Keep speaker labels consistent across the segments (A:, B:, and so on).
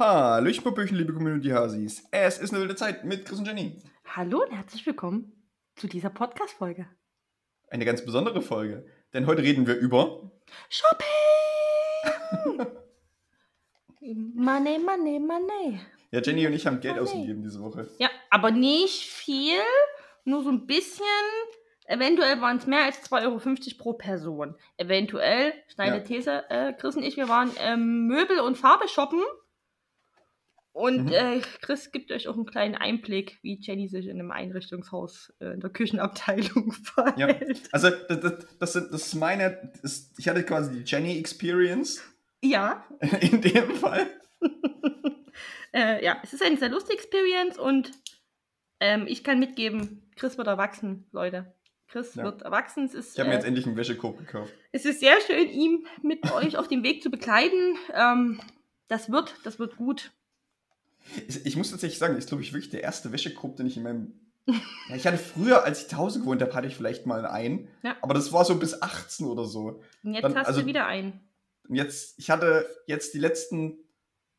A: Hallöchen, Popöchen, liebe Community-Hasis. Es ist eine wilde Zeit mit Chris und Jenny.
B: Hallo und herzlich willkommen zu dieser Podcast-Folge.
A: Eine ganz besondere Folge, denn heute reden wir über
B: Shopping! money, money, money.
A: Ja, Jenny und ich haben Geld
B: Money.
A: ausgegeben diese Woche.
B: Ja, aber nicht viel, nur so ein bisschen. Eventuell waren es mehr als 2,50 Euro pro Person. Eventuell, steile
A: Ja.
B: These, äh, Chris und ich, wir waren ähm, Möbel und Farbe shoppen. Und
A: Mhm.
B: äh, Chris gibt euch auch einen kleinen Einblick, wie Jenny sich in einem Einrichtungshaus äh, in der Küchenabteilung verhält.
A: Also, das, das, das, sind- das ist meine. Das, ich hatte quasi die Jenny-Experience
B: Ja,
A: in dem Fall.
B: äh, ja, es ist eine sehr lustige Experience und ähm, ich kann mitgeben, Chris wird erwachsen, Leute. Chris
A: Ja.
B: wird erwachsen. Es ist,
A: Ich habe mir
B: äh,
A: jetzt endlich einen Wäschekorb gekauft.
B: es ist sehr schön, ihm mit euch auf dem Weg zu begleiten. Ähm, das wird, das wird gut.
A: Ich, ich muss tatsächlich sagen, ist, glaube ich, wirklich der erste Wäschekorb, den ich in meinem. Ja, ich hatte früher, als ich zu Hause gewohnt habe, hatte ich vielleicht mal einen.
B: Ja.
A: Aber das war so bis 18 oder so.
B: Und jetzt
A: Dann-
B: hast
A: also-
B: du wieder einen.
A: Und jetzt, ich hatte jetzt die letzten,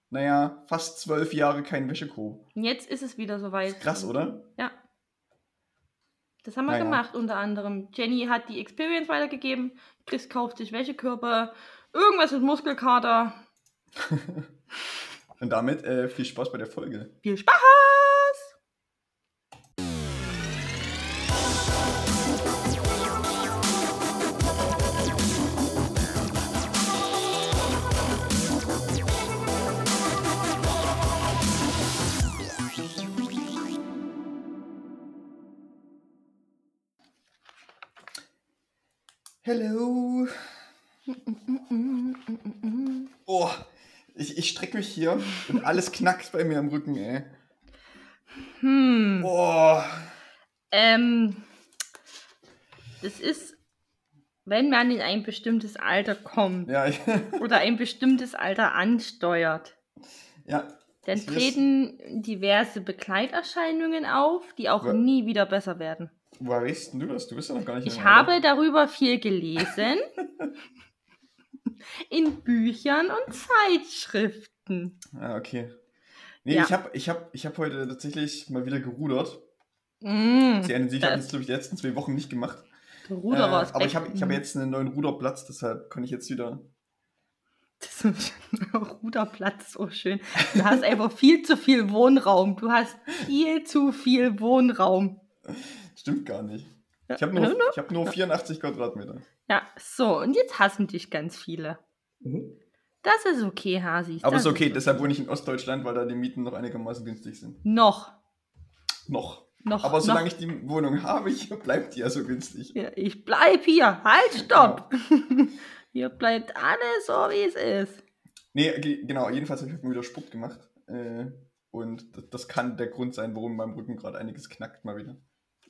A: naja, fast zwölf Jahre keinen Wäschekorb.
B: Und jetzt ist es wieder soweit.
A: Krass, oder?
B: Ja. Das haben wir
A: Naja.
B: gemacht, unter anderem. Jenny hat die Experience weitergegeben. Chris kauft sich Wäschekörper. Irgendwas mit Muskelkater.
A: Und damit äh, viel Spaß bei der Folge.
B: Viel Spaß!
A: Hello. Oh, ich, ich strecke mich hier und alles knackt bei mir am Rücken, ey.
B: Hm.
A: Oh.
B: Ähm, das ist, wenn man in ein bestimmtes Alter kommt
A: Ja, ich,
B: oder ein bestimmtes Alter ansteuert,
A: ja.
B: dann
A: Ich weiß-
B: treten diverse Begleiterscheinungen auf, die auch
A: Ja.
B: nie wieder besser werden.
A: Woher weißt du das? Du bist ja noch gar nicht
B: Ich habe darüber viel gelesen. in Büchern und Zeitschriften.
A: Ah, okay. Nee,
B: Ja.
A: ich habe ich hab, ich hab heute tatsächlich mal wieder gerudert.
B: Mm,
A: Sie Sie, ich habe
B: das-
A: glaube ich, die letzten zwei Wochen nicht gemacht.
B: der Ruderer
A: äh, aber ich habe ich hab jetzt einen neuen Ruderplatz, deshalb kann ich jetzt wieder.
B: Das ist ein Ruderplatz, so schön. Du hast einfach viel zu viel Wohnraum. Du hast viel zu viel Wohnraum.
A: Stimmt gar nicht. Ich habe nur, ich hab nur 84 Quadratmeter.
B: Ja, so, und jetzt hassen dich ganz viele. Das ist okay, Hasi.
A: Aber
B: das
A: ist okay, deshalb wohne ich in Ostdeutschland, weil da die Mieten noch einigermaßen günstig sind.
B: Noch.
A: Noch.
B: Noch.
A: Aber solange
B: noch.
A: ich die Wohnung habe, ich, bleibt die ja so günstig.
B: Ja, ich bleib hier. Halt, stopp. hier bleibt alles so, wie es ist.
A: Nee, ge- genau, jedenfalls habe ich mal wieder Sport gemacht. Äh, und das, das kann der Grund sein, warum mein Rücken gerade einiges knackt mal wieder.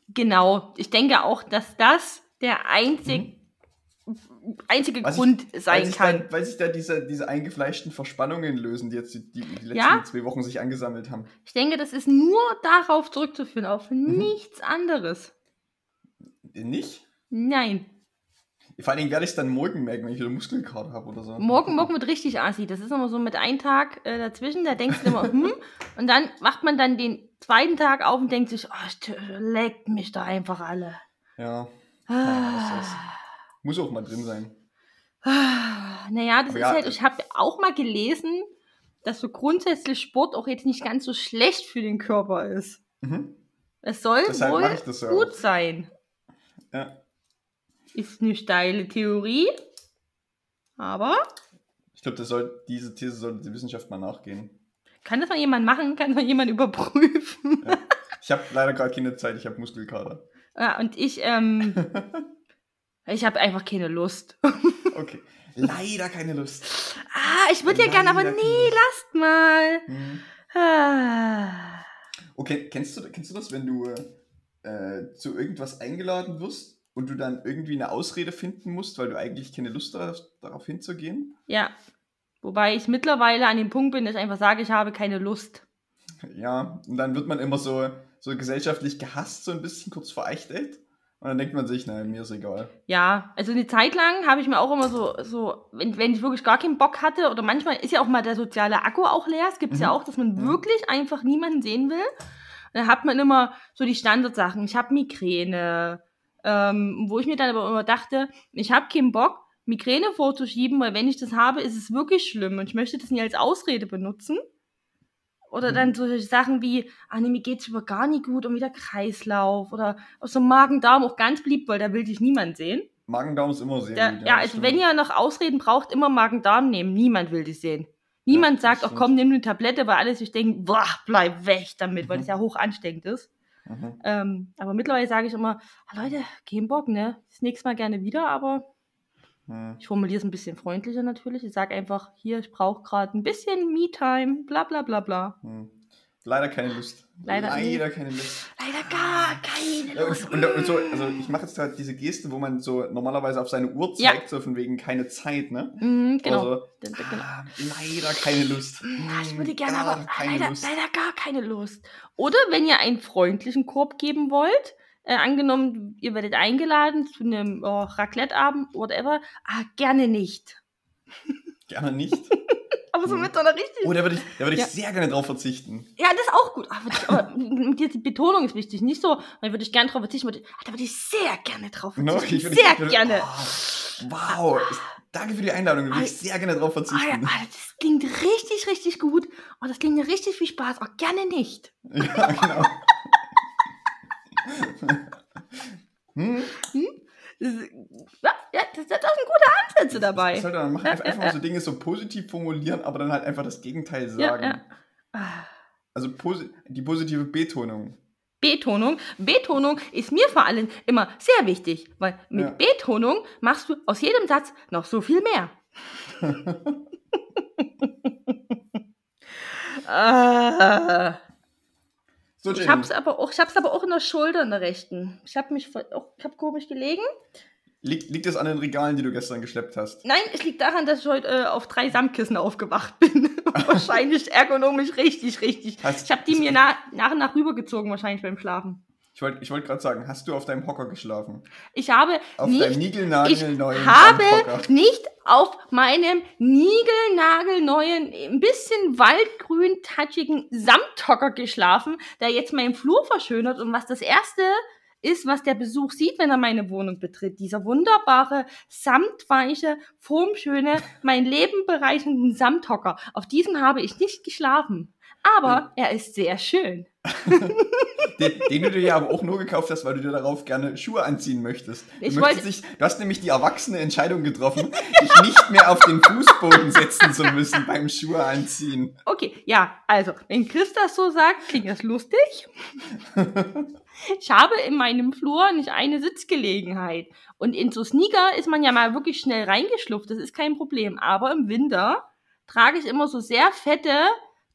B: Genau. Ich denke auch, dass das der einzig, einzige
A: Mhm. Was ich-
B: Grund
A: Weil
B: sein
A: sich,
B: kann.
A: da, weil sich da diese, diese eingefleischten Verspannungen lösen, die jetzt die, die, die letzten
B: Ja.
A: zwei Wochen sich angesammelt haben.
B: Ich denke, das ist nur darauf zurückzuführen, auf
A: Mhm.
B: nichts anderes.
A: Nicht?
B: Nein.
A: Vor allen Dingen werde ich es dann morgen merken, wenn ich wieder Muskelkater habe oder so.
B: Morgen, morgen wird richtig assi. Das ist immer so mit einem Tag äh, dazwischen, da denkst du immer, hm, und dann wacht man dann den zweiten Tag auf und denkt sich, oh, leckt mich da einfach alle.
A: Ja, ist-
B: Ah.
A: muss auch mal drin sein.
B: Ah, Naja, das
A: Aber
B: ist
A: ja,
B: halt, ich habe auch mal gelesen, dass so grundsätzlich Sport auch jetzt nicht ganz so schlecht für den Körper ist.
A: Mhm.
B: Es soll
A: Deshalb
B: wohl gut sein.
A: Ja.
B: Ist eine steile Theorie, aber
A: Ich glaube, soll, diese These sollte die Wissenschaft mal nachgehen.
B: kann das mal jemand machen? Kann das mal jemand überprüfen?
A: Ja. Ich habe leider gerade keine Zeit, ich habe Muskelkater.
B: Ja, und ich, ähm, ich habe einfach keine Lust.
A: Okay. Leider keine Lust.
B: ah, ich würde ja gerne, aber nee, lasst mal.
A: Hm.
B: Ah.
A: Okay, kennst du, kennst du das, wenn du äh, zu irgendwas eingeladen wirst und du dann irgendwie eine Ausrede finden musst, weil du eigentlich keine Lust darauf, darauf hinzugehen?
B: Ja. Wobei ich mittlerweile an dem Punkt bin, dass ich einfach sage, ich habe keine Lust.
A: Ja, und dann wird man immer so, so gesellschaftlich gehasst, so ein bisschen kurz verächtelt. Und dann denkt man sich, nein, mir ist egal.
B: Ja, also eine Zeit lang habe ich mir auch immer so, so wenn, wenn ich wirklich gar keinen Bock hatte, oder manchmal ist ja auch mal der soziale Akku auch leer. Es gibt es ja
A: Mhm.
B: auch, dass man
A: Mhm.
B: wirklich einfach niemanden sehen will. Dann hat man immer so die Standardsachen. Ich habe Migräne, ähm, wo ich mir dann aber immer dachte, ich habe keinen Bock, Migräne vorzuschieben, weil wenn ich das habe, ist es wirklich schlimm und ich möchte das nie als Ausrede benutzen. Oder
A: Mhm.
B: dann solche Sachen wie, ah nee, mir geht's über gar nicht gut und wieder Kreislauf oder so Magen-Darm auch ganz beliebt, weil da will dich niemand sehen.
A: Magen-Darm ist immer sehr
B: Der,
A: gut.
B: ja, also
A: stimmt.
B: wenn ihr noch Ausreden braucht, immer Magen-Darm nehmen. Niemand will dich sehen. Niemand
A: das
B: sagt, ach
A: stimmt.
B: komm, nimm eine Tablette, weil alle sich denken, boah, bleib weg damit, weil
A: Mhm.
B: das ja hoch ansteckend ist.
A: Mhm.
B: Ähm, aber mittlerweile sage ich immer, ah, Leute, kein Bock, ne? Das nächste Mal gerne wieder, aber
A: Mhm.
B: ich formuliere es ein bisschen freundlicher natürlich. Ich sage einfach, hier, ich brauche gerade ein bisschen Me-Time, bla bla bla bla.
A: Mhm. Leider keine Lust.
B: Leider-
A: Leider keine Lust.
B: Leider gar keine
A: Ja,
B: Lust.
A: und, und, so, also ich mache jetzt halt diese Geste, wo man so normalerweise auf seine Uhr
B: Ja.
A: zeigt, so von wegen keine Zeit, ne?
B: Mhm, genau.
A: Also,
B: Da- da- genau.
A: ah, leider keine Lust.
B: Ja, ich würde
A: Hm,
B: gerne,
A: gar
B: aber leider,
A: Lust.
B: leider gar keine Lust. Oder wenn ihr einen freundlichen Korb geben wollt, äh, angenommen, ihr werdet eingeladen zu einem oh, Raclette-Abend, whatever, ah, gerne nicht.
A: Gerne nicht.
B: Aber so
A: Mhm.
B: mit so einer richtig.
A: Oh, da würde ich, da würde ich
B: Ja.
A: sehr gerne drauf verzichten.
B: Ja, das ist auch gut. Aber, würd ich- aber mit dir die Betonung ist wichtig. Nicht so, da würde ich gerne drauf verzichten. ich- ah, Da würde ich sehr gerne drauf
A: No,
B: verzichten.
A: ich würde-
B: sehr
A: ich
B: gerne.
A: Oh, wow, danke für die Einladung. Da würde ich sehr gerne drauf
B: Ah, ja,
A: verzichten.
B: ah, das klingt richtig, richtig gut. Und das klingt mir richtig viel Spaß. Auch gerne nicht.
A: Ja, genau. hm?
B: Ist- Ja, ja das, das sind gute Ansätze dabei.
A: Was soll man machen?
B: Ja,
A: Einfach,
B: ja,
A: so Dinge so positiv formulieren, aber dann halt einfach das Gegenteil sagen. Also posi die positive Betonung.
B: Betonung. Betonung ist mir vor allem immer sehr wichtig, weil mit
A: Ja.
B: Betonung machst du aus jedem Satz noch so viel mehr. ah,
A: So,
B: ich
A: Jenny.
B: hab's aber auch, ich hab's aber auch in der Schulter in der rechten. Ich hab mich auch, ich hab komisch gelegen.
A: Liegt, liegt es an den Regalen, die du gestern geschleppt hast?
B: Nein, es liegt daran, dass ich heute äh, auf drei Samtkissen aufgewacht bin. wahrscheinlich ergonomisch richtig, richtig.
A: Hast-
B: Ich habe die mir na, nach und nach rübergezogen, wahrscheinlich beim Schlafen.
A: Ich wollte ich wollt gerade sagen, hast du auf deinem Hocker geschlafen?
B: Ich habe
A: Auf
B: nicht
A: deinem
B: Ich habe nicht auf meinem niegelnagelneuen, ein bisschen waldgrün touchigen Samthocker geschlafen, der jetzt meinen Flur verschönert und was das erste ist, was der Besuch sieht, wenn er meine Wohnung betritt. Dieser wunderbare, samtweiche, formschöne, mein Leben bereichernden Samthocker. Auf diesem habe ich nicht geschlafen. Aber er ist sehr schön.
A: Den, den du dir ja aber auch nur gekauft hast, weil du dir darauf gerne Schuhe anziehen möchtest. Du,
B: Ich
A: möchtest dich, du hast nämlich die erwachsene Entscheidung getroffen, dich nicht mehr auf den Fußboden setzen zu müssen beim Schuhe anziehen.
B: Okay, ja, also, wenn Chris das so sagt, klingt das lustig. ich habe in meinem Flur nicht eine Sitzgelegenheit. Und in so Sneaker ist man ja mal wirklich schnell reingeschlupft, das ist kein Problem. Aber im Winter trage ich immer so sehr fette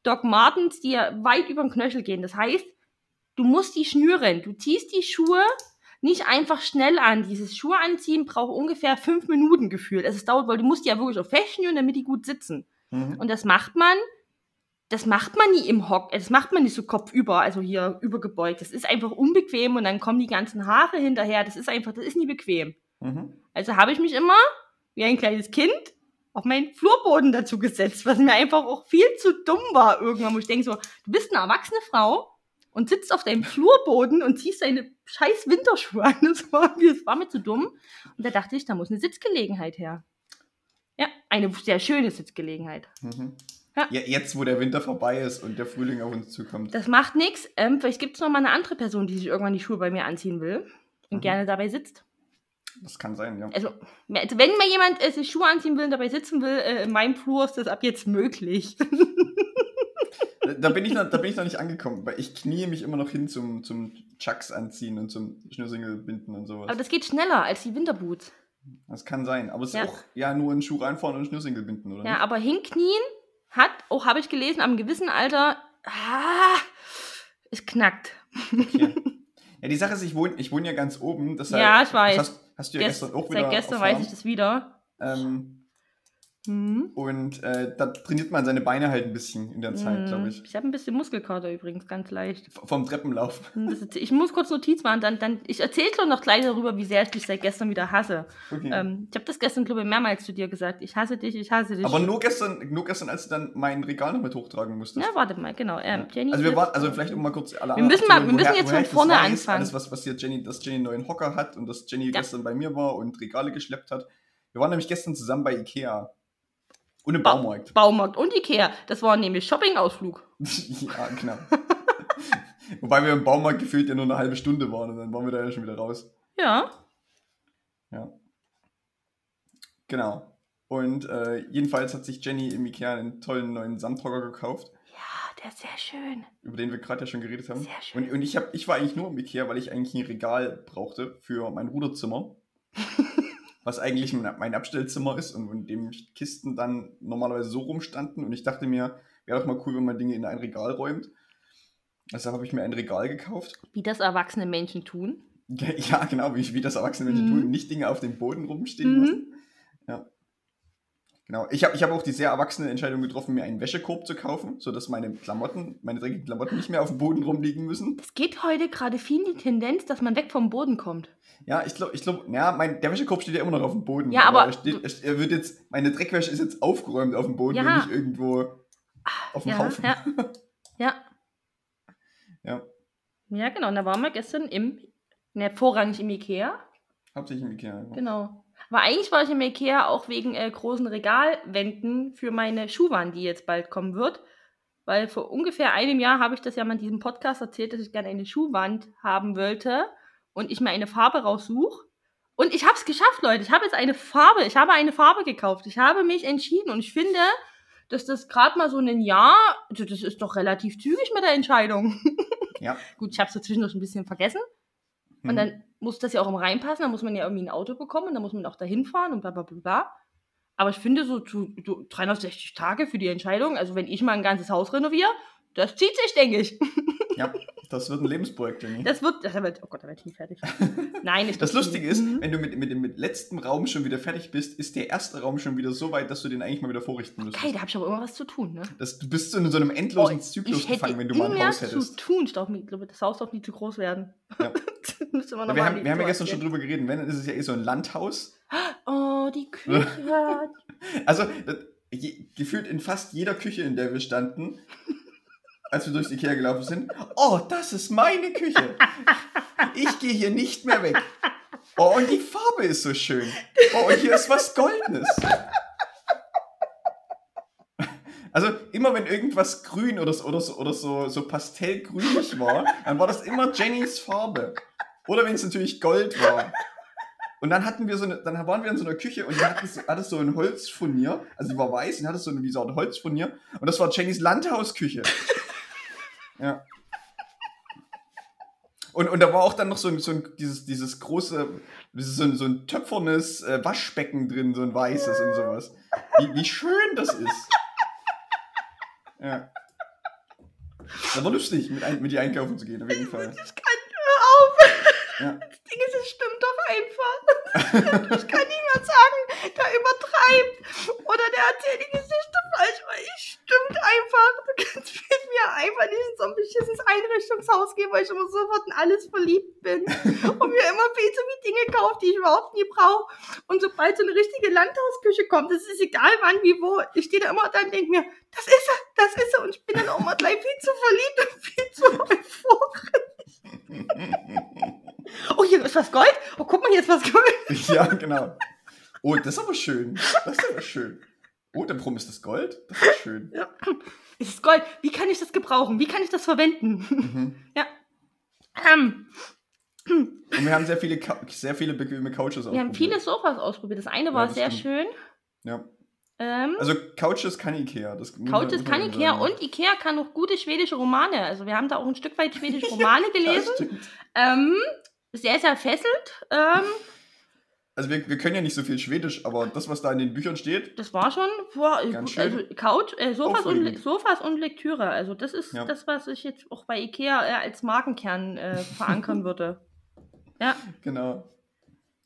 B: Doc Martens, die ja weit über den Knöchel gehen. Das heißt, du musst die schnüren. Du ziehst die Schuhe nicht einfach schnell an. Dieses Schuhe anziehen braucht ungefähr fünf Minuten gefühlt. Also es dauert, weil du musst die ja wirklich auch festschnüren, damit die gut sitzen.
A: Mhm.
B: Und das macht man, das macht man nie im Hock, das macht man nicht so kopfüber, also hier übergebeugt. Das ist einfach unbequem und dann kommen die ganzen Haare hinterher. Das ist einfach, das ist nie bequem.
A: Mhm.
B: Also habe ich mich immer, wie ein kleines Kind, auf meinen Flurboden dazu gesetzt, was mir einfach auch viel zu dumm war irgendwann, wo ich denke so, du bist eine erwachsene Frau und sitzt auf deinem Flurboden und ziehst deine scheiß Winterschuhe an. Das war, mir- das war mir zu dumm. Und da dachte ich, da muss eine Sitzgelegenheit her. Ja, eine sehr schöne Sitzgelegenheit.
A: Mhm.
B: Ja.
A: Ja, jetzt, wo der Winter vorbei ist und der Frühling auf uns zukommt.
B: Das macht nichts. Ähm, vielleicht gibt es noch mal eine andere Person, die sich irgendwann die Schuhe bei mir anziehen will und
A: Mhm.
B: gerne dabei sitzt.
A: Das kann sein, ja.
B: Also, also wenn mal jemand äh, sich Schuhe anziehen will und dabei sitzen will, äh, in meinem Flur ist das ab jetzt möglich.
A: Da bin ich noch, da bin ich noch nicht angekommen, weil ich knie mich immer noch hin zum, zum Chucks anziehen und zum Schnürsenkel binden und sowas.
B: Aber das geht schneller als die Winterboots.
A: Das kann sein. Aber es
B: Ja.
A: ist auch ja nur einen Schuh reinfahren und Schnürsenkel binden, oder?
B: Ja,
A: nicht?
B: aber hinknien hat, auch habe ich gelesen, am gewissen Alter, ah, es knackt.
A: Okay. Ja, die Sache ist, ich wohne, ich wohne ja ganz oben. Deshalb,
B: Ja, ich weiß.
A: Das hast, hast du ja
B: Gest-
A: gestern auch wieder
B: Seit gestern
A: erfahren.
B: weiß ich das wieder.
A: Ähm,
B: Mhm.
A: Und äh, da trainiert man seine Beine halt ein bisschen in der Zeit,
B: Mhm.
A: glaube ich.
B: Ich habe ein bisschen Muskelkater übrigens, ganz leicht.
A: V- Vom Treppenlauf.
B: Ist, ich muss kurz Notiz machen, dann, dann ich erzähle dir noch gleich darüber, wie sehr ich dich seit gestern wieder hasse.
A: Okay.
B: Ähm, ich habe das gestern, glaube ich, mehrmals zu dir gesagt. Ich hasse dich, ich hasse dich.
A: Aber nur gestern, nur gestern, als du dann mein Regal noch mit hochtragen musstest.
B: Ja, warte mal, genau. Ähm, Jenny
A: also wir waren, also vielleicht um mal kurz alle
B: Wir müssen mal- wir müssen
A: woher-
B: jetzt
A: woher
B: von vorne
A: weiß,
B: anfangen.
A: Alles, was passiert, Jenny, dass Jenny einen neuen Hocker hat und dass Jenny
B: Ja.
A: gestern bei mir war und Regale geschleppt hat. Wir waren nämlich gestern zusammen bei Ikea. Und im
B: Ba-
A: Baumarkt.
B: Baumarkt und Ikea. Das war nämlich Shopping-Ausflug.
A: ja, genau. Wobei wir im Baumarkt gefühlt ja nur eine halbe Stunde waren und dann waren wir da ja schon wieder raus.
B: Ja.
A: Ja. Genau. Und äh, jedenfalls hat sich Jenny im Ikea einen tollen neuen Sandhocker gekauft,
B: Ja, der ist sehr schön.
A: über den wir gerade ja schon geredet haben.
B: Sehr schön.
A: Und, und ich, hab, ich war eigentlich nur im Ikea, weil ich eigentlich ein Regal brauchte für mein Ruderzimmer. was eigentlich mein, Abstellzimmer ist und in dem Kisten dann normalerweise so rumstanden. Und ich dachte mir, wäre doch mal cool, wenn man Dinge in ein Regal räumt. Deshalb habe ich mir ein Regal gekauft.
B: Wie das erwachsene Menschen tun.
A: Ja, genau, wie, wie das erwachsene Menschen
B: Mhm.
A: tun. Nicht Dinge auf dem Boden rumstehen
B: Mhm.
A: lassen. Ja. Genau. Ich habe ich hab auch die sehr erwachsene Entscheidung getroffen, mir einen Wäschekorb zu kaufen, sodass meine Klamotten, meine dreckigen Klamotten nicht mehr auf dem Boden rumliegen müssen.
B: Es geht heute gerade viel in die Tendenz, dass man weg vom Boden kommt.
A: Ja, ich glaube, ich glaub, ja, mein, der Wäschekorb steht ja immer noch auf dem Boden.
B: Ja, aber
A: er, steht, er wird jetzt, meine Dreckwäsche ist jetzt aufgeräumt auf dem Boden
B: Ja.
A: und nicht irgendwo auf dem
B: Ja,
A: Haufen.
B: ja. Ja.
A: Ja.
B: Ja, genau. Und da waren wir gestern im, ne, vorrangig im Ikea.
A: Hauptsächlich im Ikea. Ja.
B: Genau. Aber eigentlich war ich im Ikea auch wegen äh, großen Regalwänden für meine Schuhwand, die jetzt bald kommen wird. Weil vor ungefähr einem Jahr habe ich das ja mal in diesem Podcast erzählt, dass ich gerne eine Schuhwand haben wollte und ich mir eine Farbe raussuche. Und ich habe es geschafft, Leute. Ich habe jetzt eine Farbe. Ich habe eine Farbe gekauft. Ich habe mich entschieden und ich finde, dass das gerade mal so ein Jahr, also das ist doch relativ zügig mit der Entscheidung.
A: Ja.
B: Gut, ich habe es so zwischendurch ein bisschen vergessen. Und
A: Hm.
B: dann muss das ja auch immer reinpassen, dann muss man ja irgendwie ein Auto bekommen dann muss man auch dahin fahren und bla bla bla bla. Aber ich finde so, zu, so 360 Tage für die Entscheidung, also wenn ich mal ein ganzes Haus renoviere, das zieht sich, denke ich.
A: ja, das wird ein Lebensprojekt, Jenny.
B: Das wird, das wird oh Gott, da werde ich nie fertig. Nein, ich
A: Das Lustige ist,
B: Mhm.
A: wenn du mit, mit dem letzten Raum schon wieder fertig bist, ist der erste Raum schon wieder so weit, dass du den eigentlich mal wieder vorrichten müsstest.
B: Okay, da habe ich aber immer was zu tun, ne?
A: Das, du bist so in so einem endlosen
B: Oh,
A: Zyklus gefangen, wenn du mal ein Haus
B: zu
A: hättest.
B: tun. Ich glaube, das Haus darf nie zu groß werden.
A: Ja. Wir, haben, wir haben ja gestern schon drüber geredet, wenn, dann ist es ja eh so ein Landhaus.
B: Oh, die Küche.
A: Also, gefühlt in fast jeder Küche, in der wir standen, als wir durchs Ikea gelaufen sind, oh, das ist meine Küche. Ich gehe hier nicht mehr weg. Oh, und die Farbe ist so schön. Oh, und hier ist was Goldenes. Also immer wenn irgendwas grün oder so, oder so, oder so, so pastellgrünlich war, dann war das immer Jennys Farbe. Oder wenn es natürlich Gold war. Und dann hatten wir so eine, dann waren wir in so einer Küche und die hatten hatte so ein Holzfurnier, also die war weiß und hatte so eine, wie so ein Holzfurnier und das war Jennys Landhausküche. Ja. Und, und da war auch dann noch so ein, so ein dieses, dieses große, so ein, so ein töpfernes äh, Waschbecken drin, so ein weißes und sowas. Wie, wie schön das ist. Ja. Das war lustig, mit, ein, mit dir einkaufen zu gehen, auf jeden Fall.
B: Ich kann hör auf.
A: Ja.
B: Das Ding ist, es stimmt doch einfach. Ich kann niemand sagen, der übertreibt oder der erzählt die Geschichte falsch, weil es stimmt einfach. Du kannst mir einfach nicht in so ein beschissenes Einrichtungshaus gehen, weil ich immer sofort in alles verliebt bin und mir immer viel zu viele Dinge kaufe, die ich überhaupt nie brauche. Und sobald so eine richtige Landhausküche kommt, das ist egal wann, wie, wo, ich stehe da immer da und denke mir, das ist er, das ist er. Und ich bin dann auch mal gleich viel zu verliebt und viel zu euphorisch. Oh, hier ist was Gold. Oh, guck mal, hier ist was Gold.
A: Ja, genau. Oh, das ist aber schön. Das ist aber schön. Oh, dann warum ist das Gold? Das ist schön.
B: Ja. Es ist Gold. Wie kann ich das gebrauchen? Wie kann ich das verwenden?
A: Mhm.
B: Ähm,
A: Und wir haben sehr viele, sehr viele bequeme Couches
B: wir haben viele Sofas ausprobiert. Das eine
A: Ja,
B: war
A: das
B: sehr
A: stimmt.
B: schön.
A: Ja.
B: Ähm,
A: Also Couches kann Ikea. Das
B: Couches kann Ikea
A: sagen.
B: und Ikea kann auch gute schwedische Romane. Also wir haben da auch ein Stück weit schwedische Romane gelesen.
A: stimmt.
B: Ähm, sehr, sehr fesselt. Ähm,
A: Also wir, wir können ja nicht so viel Schwedisch, aber das, was da in den Büchern steht,
B: das war schon boah,
A: Ganz
B: gut, also Couch, äh, Sofas, und. Sofas und Lektüre. Also das ist
A: Ja.
B: das, was ich jetzt auch bei Ikea äh, als Markenkern äh, verankern würde. Ja,
A: genau.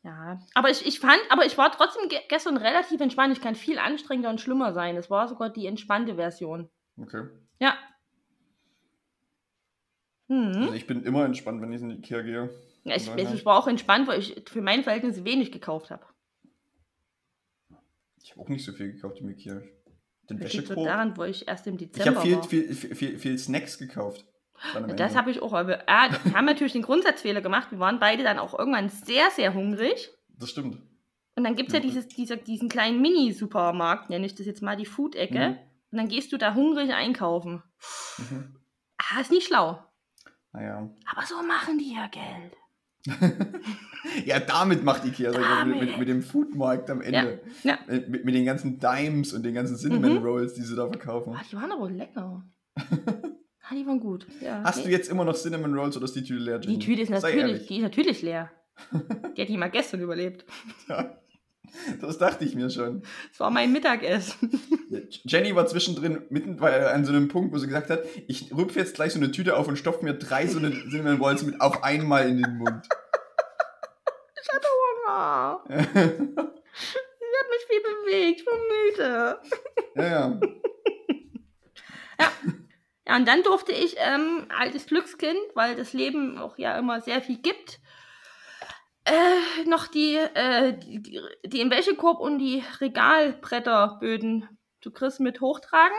B: Ja, aber ich, ich fand, aber ich war trotzdem ge gestern relativ entspannt. Ich kann viel anstrengender und schlimmer sein. Es war sogar die entspannte Version.
A: Okay.
B: Ja.
A: Also
B: Hm.
A: ich bin immer entspannt, wenn ich in die Ikea gehe.
B: Ja, ich,
A: daher-
B: ich war auch entspannt, weil ich für meine Verhältnisse wenig gekauft habe.
A: Ich habe auch nicht so viel gekauft im Ikea. Den
B: Das liegt so daran, wo ich erst im
A: Ich
B: Dezember
A: habe viel, viel, viel, viel, viel Snacks gekauft.
B: Das habe ich auch. Aber ah, wir haben natürlich den Grundsatzfehler gemacht. Wir waren beide dann auch irgendwann sehr, sehr hungrig.
A: Das stimmt.
B: Und dann gibt es ja
A: Ja.
B: dieses, dieser, diesen kleinen Mini-Supermarkt, nenne ich das jetzt mal, die Food-Ecke.
A: Mhm.
B: Und dann gehst du da hungrig einkaufen.
A: Mhm.
B: Ah, ist nicht schlau.
A: Naja.
B: Aber so machen die ja Geld.
A: Ja, damit macht Ikea ich mal, mit, mit,
B: Damit.
A: mit dem Foodmarkt am Ende.
B: Ja.
A: Äh, Mit, mit den ganzen Dimes und den ganzen Cinnamon
B: Mhm.
A: Rolls, die sie da verkaufen.
B: Ah, die waren aber lecker. ah, die waren gut. Ja,
A: Hast
B: nee.
A: du jetzt immer noch Cinnamon Rolls oder ist die Tüte leer?
B: Die
A: Jenny?
B: Tüte ist natürlich, die ist natürlich leer. Die hat die mal gestern überlebt.
A: Ja, das dachte ich mir schon.
B: Das war mein Mittagessen.
A: Jenny war zwischendrin mitten bei, an so einem Punkt, wo sie gesagt hat, ich rüpfe jetzt gleich so eine Tüte auf und stopfe mir drei so eine Cinnamon Rolls mit auf einmal in den Mund.
B: Hunger.
A: ja,
B: Ich habe mich viel bewegt, ich bin müde.
A: ja.
B: Ja, und dann durfte ich, ähm, altes Glückskind, weil das Leben auch ja immer sehr viel gibt, äh, noch die, äh, die, die, Wäschekorb und die Regalbretterböden zu Chris mit hochtragen.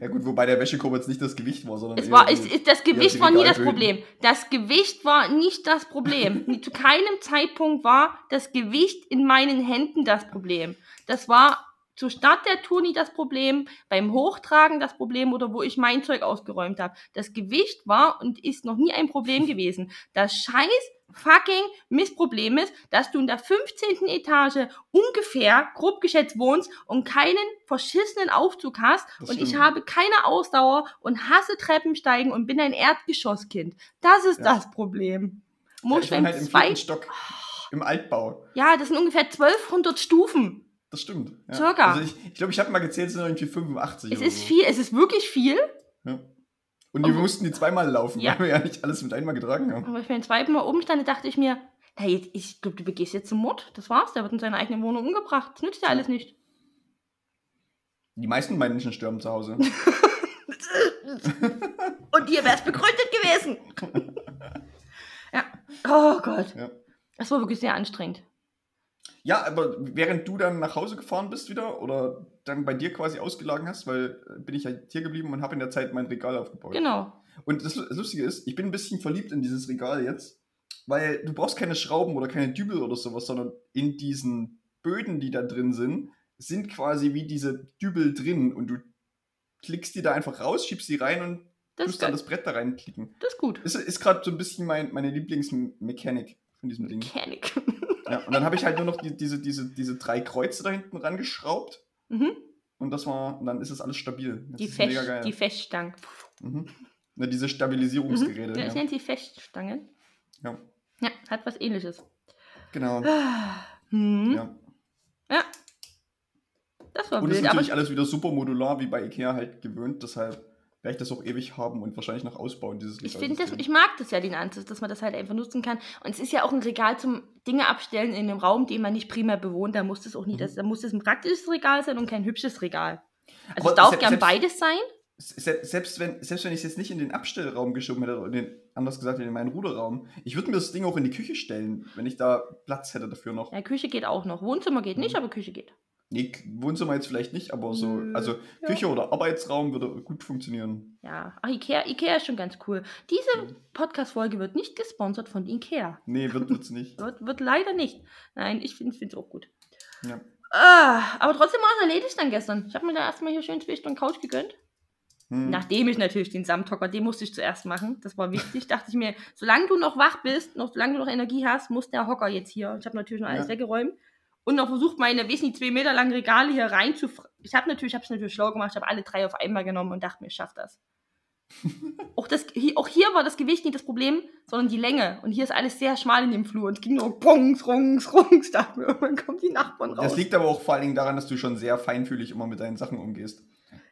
A: Ja gut, wobei der Wäschekorb jetzt nicht das Gewicht war, sondern
B: Es war, es, es, das Gewicht war nie das. Problem. Das Gewicht war nicht das Problem. Zu keinem Zeitpunkt war das Gewicht in meinen Händen das Problem. Das war zur Start der Tour nie das Problem, beim Hochtragen das Problem oder wo ich mein Zeug ausgeräumt habe. Das Gewicht war und ist noch nie ein Problem gewesen. Das scheiß fucking Missproblem ist, dass du in der 15. Etage ungefähr, grob geschätzt, wohnst und keinen verschissenen Aufzug hast
A: Das
B: und ich habe keine Ausdauer und hasse Treppensteigen und bin ein Erdgeschosskind. Das ist
A: Ja.
B: das Problem.
A: Ja,
B: Muss
A: ich
B: ich
A: bin halt im
B: zwei
A: vierten Stock. Im Altbau.
B: ja, das sind ungefähr 1200 Stufen.
A: Das stimmt. Ja.
B: Circa.
A: Also ich glaube, ich, glaub, ich habe mal gezählt, es sind irgendwie 85
B: Es ist
A: so.
B: viel, es ist wirklich viel.
A: Ja. Und wir mussten die zweimal laufen,
B: Ja.
A: weil wir ja nicht alles mit einmal getragen haben.
B: Aber ich beim zweiten Mal oben stand, dachte ich mir, na, jetzt, ich glaube, du begehst jetzt zum Mord. Das war's, der wird in seiner eigenen Wohnung umgebracht. Das nützt ja alles nicht.
A: Die meisten Menschen sterben zu Hause.
B: Und dir wär's begründet gewesen. ja. Oh Gott.
A: Ja.
B: Das war wirklich sehr anstrengend.
A: Ja, aber während du dann nach Hause gefahren bist wieder oder dann bei dir quasi ausgelagen hast, weil äh, bin ich ja hier geblieben und habe in der Zeit mein Regal aufgebaut.
B: Genau.
A: Und das Lu- Lustige ist, ich bin ein bisschen verliebt in dieses Regal jetzt, weil du brauchst keine Schrauben oder keine Dübel oder sowas, sondern in diesen Böden, die da drin sind, sind quasi wie diese Dübel drin und du klickst die da einfach raus, schiebst die rein und
B: Das
A: tust dann das Brett da reinklicken.
B: das ist gut.
A: Ist, ist gerade so ein bisschen mein, meine Lieblingsmechanik von diesem Ding.
B: Mechanik.
A: Ja, und dann habe ich halt nur noch die, diese, diese, diese drei Kreuze da hinten rangeschraubt
B: mhm.
A: und das war, und dann ist es alles stabil. Das
B: die,
A: ist geil.
B: die Feststangen.
A: mhm. Na, diese
B: Mhm.
A: Stabilisierungsgeräte.
B: Ja, ich
A: ja.
B: nenne sie Feststangen.
A: Ja.
B: Ja, hat was ähnliches.
A: Genau.
B: Hm.
A: Ja.
B: Ja. Das war
A: Und ist
B: wild, aber
A: natürlich alles wieder super modular, wie bei Ikea halt gewöhnt. Deshalb werde ich das auch ewig haben und wahrscheinlich noch ausbauen, dieses
B: ich
A: Regal.
B: finde das, ich mag das ja, den Ansatz, dass man das halt einfach nutzen kann. Und es ist ja auch ein Regal zum Dinge abstellen in einem Raum, den man nicht primär bewohnt. Da muss das auch nie,
A: Mhm.
B: das, da muss das ein praktisches Regal sein und kein hübsches Regal. Also
A: Aber
B: es darf gern beides sein.
A: Se selbst wenn, selbst wenn ich es jetzt nicht in den Abstellraum geschoben hätte, den, anders gesagt in meinen Ruderraum, ich würde mir das Ding auch in die Küche stellen, wenn ich da Platz hätte dafür noch.
B: Ja, Küche geht auch noch. Wohnzimmer geht nicht,
A: Mhm.
B: aber Küche geht.
A: Nee, Wohnzimmer jetzt vielleicht nicht, aber so,
B: Nö.
A: also
B: Ja.
A: Küche oder Arbeitsraum würde gut funktionieren.
B: Ja, ach, Ikea, Ikea ist schon ganz cool. Diese
A: Mhm.
B: Podcast-Folge wird nicht gesponsert von Ikea.
A: Nee, wird wird's nicht.
B: Wird, wird leider nicht. Nein, ich finde es auch gut.
A: Ja.
B: Ah, aber trotzdem war es erledigt dann gestern. Ich habe mir da erstmal hier schön zwei Stunden Couch gegönnt.
A: Hm.
B: Nachdem ich natürlich den Samthocker, den musste ich zuerst machen. Das war wichtig. Dachte ich mir, solange du noch wach bist, noch solange du noch Energie hast, muss der Hocker jetzt hier. Ich habe natürlich noch alles
A: Ja.
B: weggeräumt. Und noch versucht, meine, weiß nicht, zwei Meter langen Regale hier rein zu. Ich habe natürlich, habe es natürlich schlau gemacht. Ich habe alle drei auf einmal genommen und dachte mir, ich schaff das. auch, das hier, auch hier war das Gewicht nicht das Problem, sondern die Länge. Und hier ist alles sehr schmal in dem Flur. Und es ging nur rungs, rungs, rungs. Dachte mir, irgendwann kommen die Nachbarn raus.
A: Das liegt aber auch vor allen Dingen daran, dass du schon sehr feinfühlig immer mit deinen Sachen umgehst.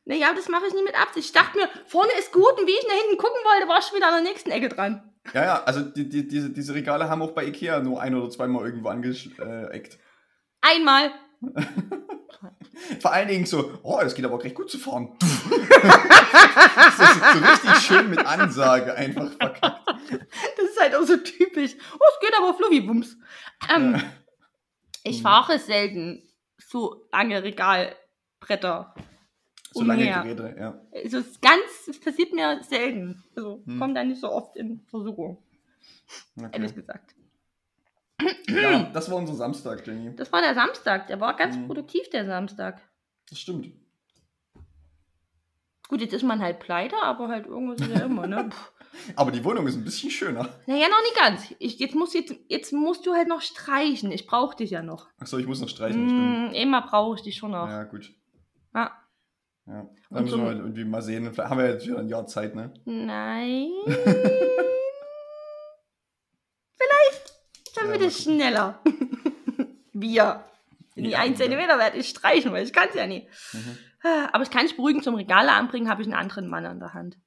B: Naja, das mache ich nie mit Absicht. Ich dachte mir, vorne ist gut und wie ich nach hinten gucken wollte, war ich schon wieder an der nächsten Ecke dran.
A: Ja, ja, also die, die, diese, diese Regale haben auch bei Ikea nur ein oder zweimal irgendwo angeeckt.
B: Einmal.
A: Vor allen Dingen so, oh, es geht aber auch recht gut zu fahren. das ist so richtig schön mit Ansage einfach verkackt.
B: Das ist halt auch so typisch. Oh, es geht aber Fluffibums. Ähm,
A: Ja.
B: Ich
A: Mhm.
B: fahre selten so lange Regalbretter.
A: So lange. Geräte, ja.
B: Also es ist ganz, es passiert mir selten. Also
A: Hm.
B: kommt da nicht so oft in Versuchung, ehrlich
A: Okay.
B: gesagt.
A: Ja, das war unser Samstag, Jenny.
B: Das war der Samstag, der war ganz
A: Mhm.
B: produktiv, der Samstag.
A: Das stimmt.
B: Gut, jetzt ist man halt pleite, aber halt irgendwas ist ja immer, ne?
A: Aber die Wohnung ist ein bisschen schöner.
B: Naja, noch nicht ganz. Ich, jetzt, musst, jetzt, jetzt musst du halt noch streichen. Ich brauche dich ja noch.
A: Achso, ich muss noch streichen, stimmt.
B: Mm, immer brauche ich dich schon noch.
A: Ja, gut.
B: Ah,
A: Ja.
B: Und
A: Dann müssen
B: so-
A: wir irgendwie mal sehen. Vielleicht haben wir jetzt wieder ein Jahr Zeit, ne?
B: nein.
A: Mal
B: es schneller. Wir. Die
A: Ja,
B: 1
A: ja.
B: cm werde ich streichen, weil ich kann es ja nicht.
A: Mhm.
B: Aber ich kann dich beruhigen, zum Regale anbringen habe ich einen anderen Mann an der Hand.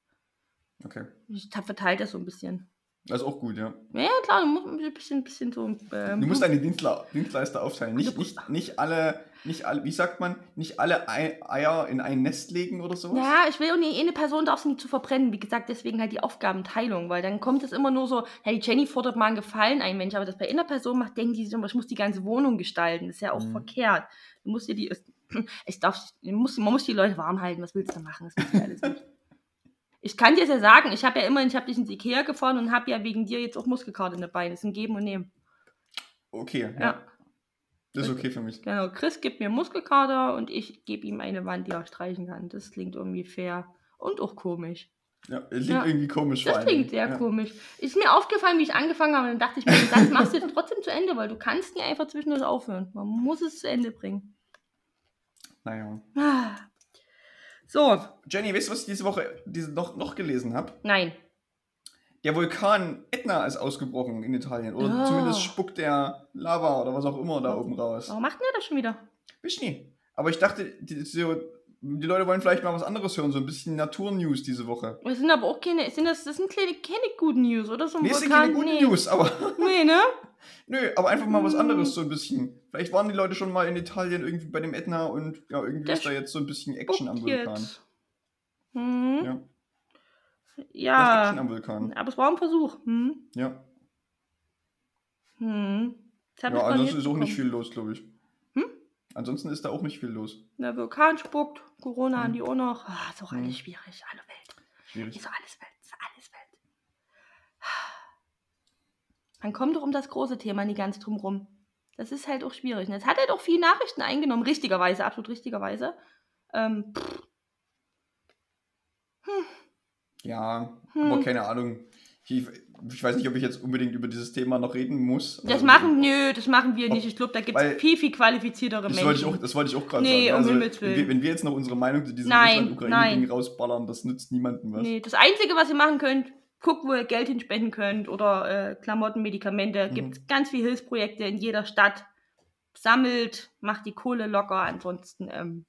A: Okay.
B: Ich verteile das so ein bisschen.
A: Das ist auch gut, ja.
B: Ja, klar, du musst ein bisschen, bisschen so. Ähm,
A: Du musst deine Dienstler Dienstleister aufteilen. Nicht, nicht, nicht alle, nicht alle, wie sagt man, nicht alle Ei- Eier in ein Nest legen oder sowas?
B: Ja, ich will auch nicht, eine Person darf es nicht zu verbrennen. Wie gesagt, deswegen halt die Aufgabenteilung, weil dann kommt es immer nur so, ja, die Jenny fordert mal einen Gefallen ein, wenn ich aber das bei einer Person mache, denken die sich immer, ich muss die ganze Wohnung gestalten. Das ist ja auch
A: Mhm.
B: verkehrt. Du musst dir die, ich darf, du musst, man muss die Leute warm halten, was willst du machen? Das geht ja alles nicht. Ich kann dir ja sagen, ich habe ja immerhin, ich habe dich ins Ikea gefahren und habe ja wegen dir jetzt auch Muskelkater in den Beinen. Das ist ein Geben und Nehmen.
A: Okay, ja.
B: Ja.
A: Das ist okay für mich.
B: Genau, Chris gibt mir Muskelkater und ich gebe ihm eine Wand, die er streichen kann. Das klingt irgendwie fair und auch komisch.
A: Ja, klingt
B: Ja.
A: irgendwie komisch
B: Das klingt sehr
A: ja.
B: komisch. Ist mir aufgefallen, wie ich angefangen habe, und dann dachte ich mir, den Satz machst du jetzt trotzdem zu Ende, weil du kannst nicht einfach zwischendurch aufhören. Man muss es zu Ende bringen.
A: Naja.
B: So,
A: Jenny, weißt du, was ich diese Woche diese noch, noch gelesen habe?
B: nein.
A: Der Vulkan Etna ist ausgebrochen in Italien. Oder
B: Ja.
A: zumindest spuckt der Lava oder was auch immer da oben raus.
B: Warum macht denn der das schon wieder?
A: Bist nie. Aber ich dachte, die, die Leute wollen vielleicht mal was anderes hören, so ein bisschen Naturnews diese Woche.
B: Das sind aber auch keine, sind das, das sind kleine, keine guten News, oder? So ein
A: Nee, es sind
B: Vulkan?
A: keine guten
B: nee.
A: News, aber
B: Nee, ne?
A: nö, aber einfach mal was
B: Hm.
A: anderes so ein bisschen. Vielleicht waren die Leute schon mal in Italien irgendwie bei dem Ätna und ja, irgendwie
B: Der
A: ist da jetzt so ein bisschen Action am Vulkan.
B: jetzt. Hm.
A: Ja.
B: Ja.
A: Das ist Action am Vulkan.
B: Aber es war ein Versuch. Hm.
A: Ja.
B: Hm. Das
A: Ja, ansonsten ist auch nicht viel los, glaube ich.
B: Hm?
A: Ansonsten ist da auch nicht viel los.
B: Der Vulkan spuckt, Corona
A: Hm.
B: haben die auch noch. Ah, ist auch
A: Hm.
B: alles schwierig, alle Welt.
A: Schwierig.
B: Ist alles Welt, ist alles Welt. Man kommt doch um das große Thema nie ganz drum rum. Das ist halt auch schwierig. Und es hat halt auch viele Nachrichten eingenommen, richtigerweise, absolut richtigerweise. Ähm, pff,
A: Ja,
B: Hm.
A: aber keine Ahnung. Ich, ich weiß nicht, ob ich jetzt unbedingt über dieses Thema noch reden muss.
B: das
A: Also,
B: machen, nö, das machen wir nicht. Ich glaube, da gibt es viel, viel qualifiziertere
A: Das
B: Menschen.
A: wollte, ich auch, das wollte ich auch gerade
B: Nee,
A: sagen.
B: um
A: Also,
B: Himmels
A: wenn,
B: Willen.
A: wir, wenn wir jetzt noch unsere Meinung zu diesem Russland-Ukraine-Ding rausballern, das nützt niemandem was.
B: Nee, das Einzige, was ihr machen könnt, guckt, wo ihr Geld hinspenden könnt oder äh, Klamotten, Medikamente.
A: Mhm.
B: Gibt ganz viele Hilfsprojekte in jeder Stadt. Sammelt, macht die Kohle locker. Ansonsten, ähm,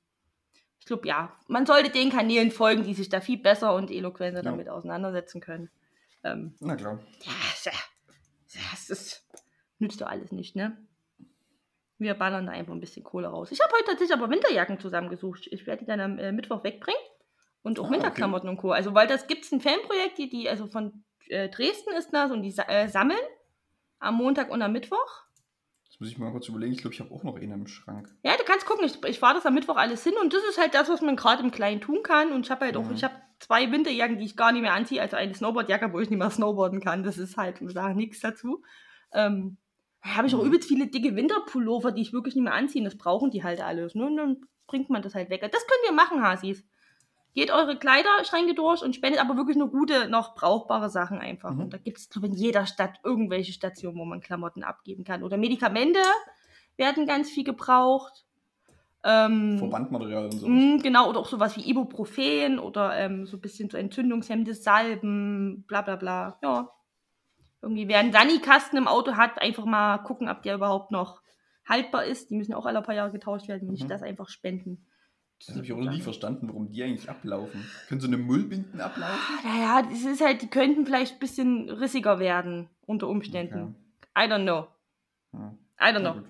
B: ich glaube, ja, man sollte den Kanälen folgen, die sich da viel besser und eloquenter
A: Ja.
B: damit auseinandersetzen können. Ähm,
A: Na klar.
B: ja, das ist, nützt doch alles nicht, ne? Wir ballern da einfach ein bisschen Kohle raus. Ich habe heute tatsächlich aber Winterjacken zusammengesucht. Ich werde die dann am äh, Mittwoch wegbringen. Und auch
A: Ah,
B: Winterklamotten und Co. Also, weil das gibt es ein Fanprojekt, die, die, also von äh, Dresden ist das und die äh, sammeln am Montag und am Mittwoch.
A: Das muss ich mal kurz überlegen. Ich glaube, ich habe auch noch einen im Schrank.
B: Ja, du kannst gucken, ich, ich fahre das am Mittwoch alles hin und das ist halt das, was man gerade im Kleinen tun kann. Und ich habe halt auch,
A: Mhm.
B: ich habe zwei Winterjacken, die ich gar nicht mehr anziehe, also eine Snowboardjacke, wo ich nicht mehr snowboarden kann. Das ist halt, wir sagen nichts dazu. Ähm, da habe ich auch
A: Mhm.
B: übelst viele dicke Winterpullover, die ich wirklich nicht mehr anziehen. Das brauchen die halt alles. Ne? Und dann bringt man das halt weg. Das könnt ihr machen, Hasis. Geht eure Kleiderschränke durch und spendet aber wirklich nur gute, noch brauchbare Sachen einfach.
A: Mhm.
B: Und da gibt es, glaube ich, in jeder Stadt irgendwelche Stationen, wo man Klamotten abgeben kann. Oder Medikamente werden ganz viel gebraucht. Ähm,
A: Verbandmaterial und so.
B: mh, genau, oder auch sowas wie Ibuprofen oder ähm, so ein bisschen so entzündungshemmende Salben, bla bla bla. Ja. Irgendwie, wer einen Sani-Kasten im Auto hat, einfach mal gucken, ob der überhaupt noch haltbar ist. Die müssen auch alle paar Jahre getauscht werden, nicht
A: Mhm.
B: das einfach spenden.
A: Das habe ich auch noch nie verstanden, warum die eigentlich ablaufen. Können so eine Mullbinden ablaufen?
B: Naja, das ist halt, die könnten vielleicht ein bisschen rissiger werden unter Umständen. I don't know.
A: Ja.
B: I don't know.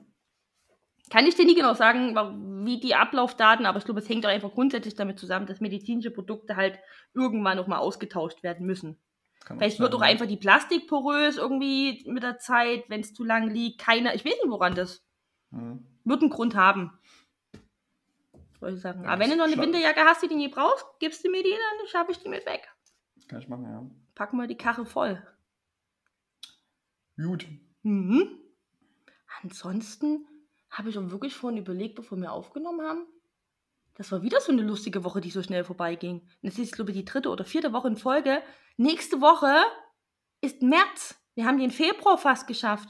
B: Kann ich dir nie genau sagen, wie die Ablaufdaten, aber ich glaube, es hängt auch einfach grundsätzlich damit zusammen, dass medizinische Produkte halt irgendwann noch mal ausgetauscht werden müssen.
A: Kann
B: Vielleicht wird auch
A: ja.
B: einfach die Plastik porös irgendwie mit der Zeit, wenn es zu lang liegt. Keiner, ich weiß nicht, woran das
A: Hm.
B: wird einen Grund haben. Soll ich sagen.
A: Ja,
B: Aber wenn du noch eine Winterjacke hast, die du nie brauchst, gibst du mir die, dann schaffe ich die mit weg.
A: Kann ich machen, ja.
B: Packen wir die Karre voll.
A: Gut.
B: Mhm. Ansonsten habe ich auch wirklich vorhin überlegt, bevor wir aufgenommen haben. Das war wieder so eine lustige Woche, die so schnell vorbeiging. Und Das ist, glaube ich, die dritte oder vierte Woche in Folge. Nächste Woche ist März. Wir haben den Februar fast geschafft.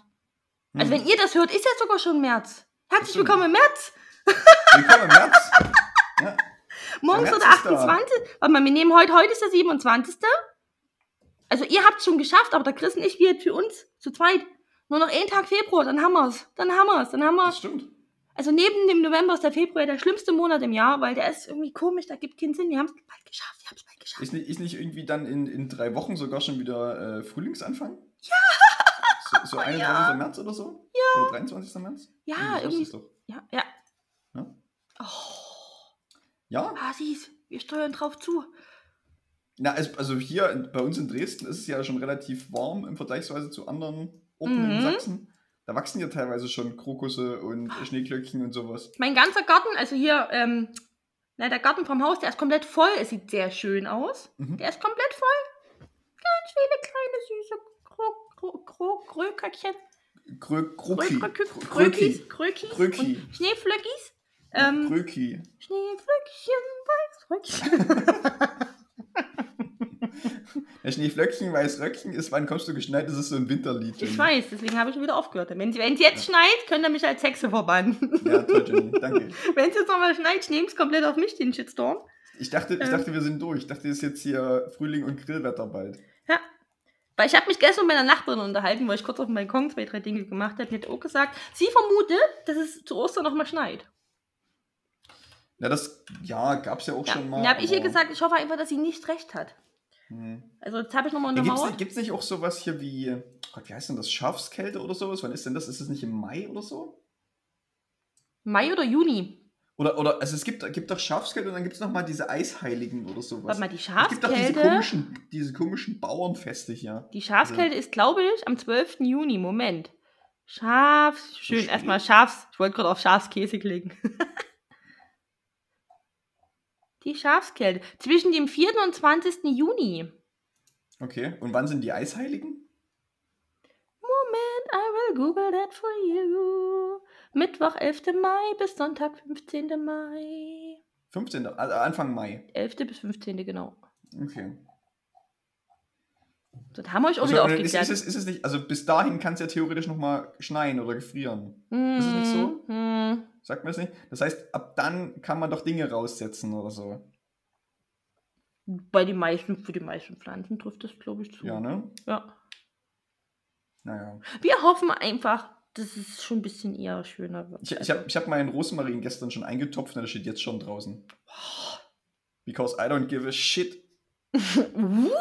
B: Also,
A: Hm.
B: wenn ihr das hört, ist ja sogar schon März. Herzlich willkommen im März.
A: Willkommen im März. Ja.
B: Morgens oder
A: ist da.
B: 28. Warte mal, wir nehmen heute, heute ist der 27. Also, ihr habt es schon geschafft, aber der Chris und ich, wir für uns zu zweit. Nur noch einen Tag Februar, dann haben wir's. Dann haben wir's. Dann haben wir
A: Das stimmt.
B: Also neben dem November ist der Februar der schlimmste Monat im Jahr, weil der ist irgendwie komisch, da gibt keinen Sinn. Wir haben es bald geschafft, wir haben es bald geschafft.
A: Ist nicht, ist nicht irgendwie dann in, in drei Wochen sogar schon wieder äh, Frühlingsanfang? Ja! So, so 21.
B: Ja.
A: März oder so? Ja. Oder 23. März?
B: Ja,
A: ist
B: irgendwie.
A: es doch.
B: Ja, ja.
A: Ja.
B: Oh,
A: Ja,
B: Hasis, wir steuern drauf zu.
A: Na, also, hier in, bei uns in Dresden ist es ja schon relativ warm im Vergleichsweise zu anderen Orten in
B: Mhm.
A: Sachsen. Da wachsen ja teilweise schon Krokusse und
B: Ah.
A: Schneeglöckchen und sowas.
B: Mein ganzer Garten, also hier, ähm, na, der Garten vom Haus, der ist komplett voll. Es sieht sehr schön aus.
A: Mhm.
B: Der ist komplett voll. Ganz viele kleine süße Kro Kro Krököckchen. Krökis. Krökis.
A: Kröki.
B: Und Schneeflöckis. Ähm,
A: Kröki.
B: Schneeflöckchen, Weißröckchen.
A: Der Schneeflöckchen, Weißröckchen ist, wann kommst du geschneit? Das ist so ein Winterlied.
B: Ich weiß, deswegen habe ich schon wieder aufgehört. Wenn es jetzt schneit, könnt ihr mich als Hexe verbannen.
A: Ja, toll, Jenny. Danke.
B: Wenn es jetzt nochmal schneit, nehmt es komplett auf mich, den Shitstorm.
A: Ich dachte, ich
B: Ähm.
A: dachte, wir sind durch. Ich dachte, es ist jetzt hier Frühling und Grillwetter bald.
B: Ja. Weil ich habe mich gestern mit meiner Nachbarin unterhalten, weil ich kurz auf dem Balkon zwei, drei Dinge gemacht habe. Die hat auch gesagt, sie vermutet, dass es zu Ostern nochmal schneit.
A: Ja, das ja, gab es ja auch
B: Ja.
A: schon mal.
B: Da habe ich ihr gesagt, ich hoffe einfach, dass sie nicht recht hat.
A: Hm.
B: Also jetzt habe ich nochmal
A: Ja, gibt's,
B: untermauert.
A: nicht- auch sowas hier wie, Gott, wie heißt denn das? Schafskälte oder sowas? Wann ist denn das? Ist es nicht im Mai oder so?
B: Mai oder Juni?
A: Oder, oder also es gibt, gibt doch Schafskälte und dann gibt es nochmal diese Eisheiligen oder sowas.
B: Warte mal, die
A: es gibt doch diese
B: Schafskälte.
A: komischen, diese komischen Bauernfeste hier.
B: Die Schafskälte ist, glaube ich, am 12. Juni. Moment. Schafs. Schön, erstmal Schafs. Ich wollte gerade auf Schafskäse klicken. die Schafskälte. Zwischen dem 4. und 20. Juni.
A: Okay. Und wann sind die Eisheiligen?
B: Moment, I will google that for you. Mittwoch, 11. Mai bis Sonntag, 15. Mai.
A: 15. Also Anfang Mai.
B: 11. bis 15. genau.
A: Okay.
B: So, da haben wir euch auch
A: Also,
B: wieder
A: ist,
B: aufgeklärt.
A: ist, es, ist es nicht, also bis dahin kann es ja theoretisch nochmal schneien oder gefrieren. ist es nicht so?
B: Mhm.
A: Sagt man es nicht? Das heißt, ab dann kann man doch Dinge raussetzen oder so.
B: Bei den meisten, für die meisten Pflanzen trifft das, glaube ich, zu.
A: Ja, ne?
B: ja.
A: Naja.
B: Wir hoffen einfach, dass es schon ein bisschen eher schöner wird.
A: Ich, ich habe ich hab meinen Rosmarin gestern schon eingetopft und der steht jetzt schon draußen. Because I don't give a shit.
B: Uh,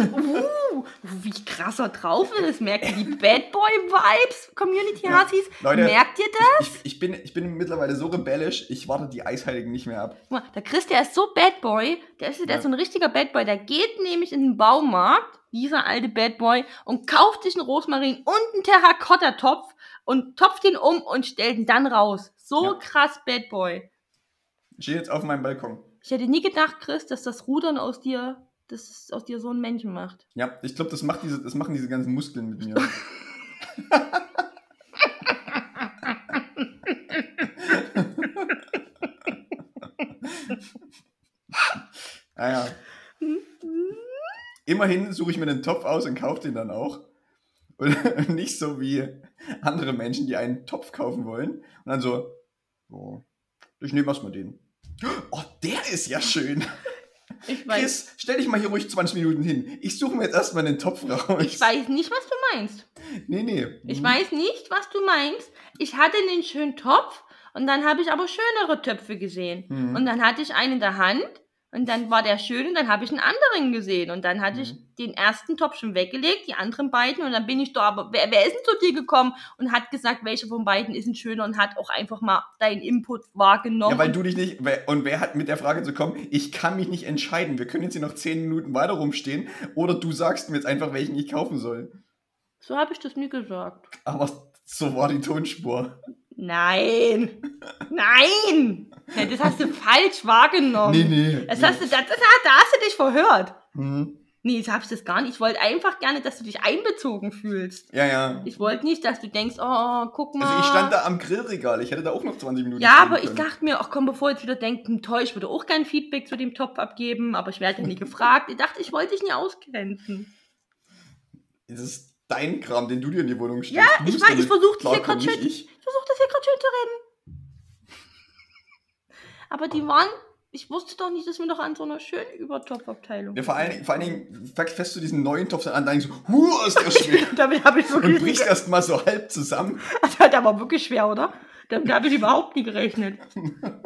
B: uh, wie krasser drauf ist. Merkt ihr die Bad Boy Vibes, Community
A: Ja.
B: Hassis?
A: Leute,
B: Merkt ihr das?
A: Ich, ich, bin, ich bin mittlerweile so rebellisch, ich warte die Eisheiligen nicht mehr ab.
B: Der Chris, der ist so Bad Boy, der ist, der
A: Ja.
B: ist so ein richtiger Bad Boy, der geht nämlich in den Baumarkt, dieser alte Bad Boy, und kauft sich einen Rosmarin und einen Terrakotta-Topf und topft ihn um und stellt ihn dann raus. So
A: Ja.
B: krass Bad Boy.
A: Ich stehe jetzt auf meinem Balkon.
B: Ich hätte nie gedacht, Chris, dass das Rudern aus dir, dass es aus dir so einen Menschen macht.
A: Ja, ich glaube, das, macht diese, das machen diese ganzen Muskeln mit mir. naja. Immerhin suche ich mir den Topf aus und kaufe den dann auch. Und nicht so wie andere Menschen, die einen Topf kaufen wollen. Und dann so, oh, ich nehme erstmal den. Oh, der ist ja schön.
B: Ich weiß,
A: Chris, stell dich mal hier ruhig 20 Minuten hin. Ich suche mir jetzt erstmal den Topf raus.
B: ich weiß nicht, was du meinst.
A: Nee, nee.
B: Ich weiß nicht, was du meinst. Ich hatte einen schönen Topf Und dann habe ich aber schönere Töpfe gesehen.
A: Mhm.
B: Und dann hatte ich einen in der Hand und dann war der schön und dann habe ich einen anderen gesehen. Und dann hatte ich
A: Mhm.
B: den ersten Topf schon weggelegt, die anderen beiden. Und dann bin ich da, aber wer, wer ist denn zu dir gekommen und hat gesagt, welcher von beiden ist denn schöner und hat auch einfach mal deinen Input wahrgenommen.
A: Ja, weil du dich nicht. Und wer hat mit der Frage zu kommen, ich kann mich nicht entscheiden. Wir können jetzt hier noch 10 Minuten weiter rumstehen. Oder du sagst mir jetzt einfach, welchen ich kaufen soll.
B: so habe ich das nie gesagt.
A: Aber so war die Tonspur.
B: Nein! Nein! Ja, das hast du falsch wahrgenommen.
A: Nee, nee.
B: Das hast du, das, das, da hast du dich verhört.
A: Hm.
B: Nee, ich das gar nicht. Ich wollte einfach gerne, dass du dich einbezogen fühlst.
A: Ja, ja.
B: Ich wollte nicht, dass du denkst, oh, guck mal.
A: Also ich stand da am Grillregal. Ich hätte da auch noch 20 Minuten
B: Ja, aber ich
A: können.
B: dachte mir, ach komm, bevor jetzt wieder denkt, hm, toll, ich würde auch kein Feedback zu dem Topf abgeben, aber ich werde ja nie gefragt. Ich dachte, ich wollte dich nie ausgrenzen.
A: Das ist dein Kram, den du dir in die Wohnung stellst.
B: Ja, ich weiß, ich versuch das hier
A: nicht
B: schön-
A: ich.
B: Ich versuche das hier gerade schön zu reden. Aber die waren, ich wusste doch nicht, dass wir noch an so einer schönen Übertopfabteilung
A: Ja, vor allen, Dingen- vor allen Dingen fängst du diesen neuen Topf an, denkst so, huh, ist der schwer.
B: Damit habe ich
A: und
B: wirklich.
A: brichst erst mal so halb zusammen.
B: Also, der war wirklich schwer, oder? Damit habe ich überhaupt nie gerechnet.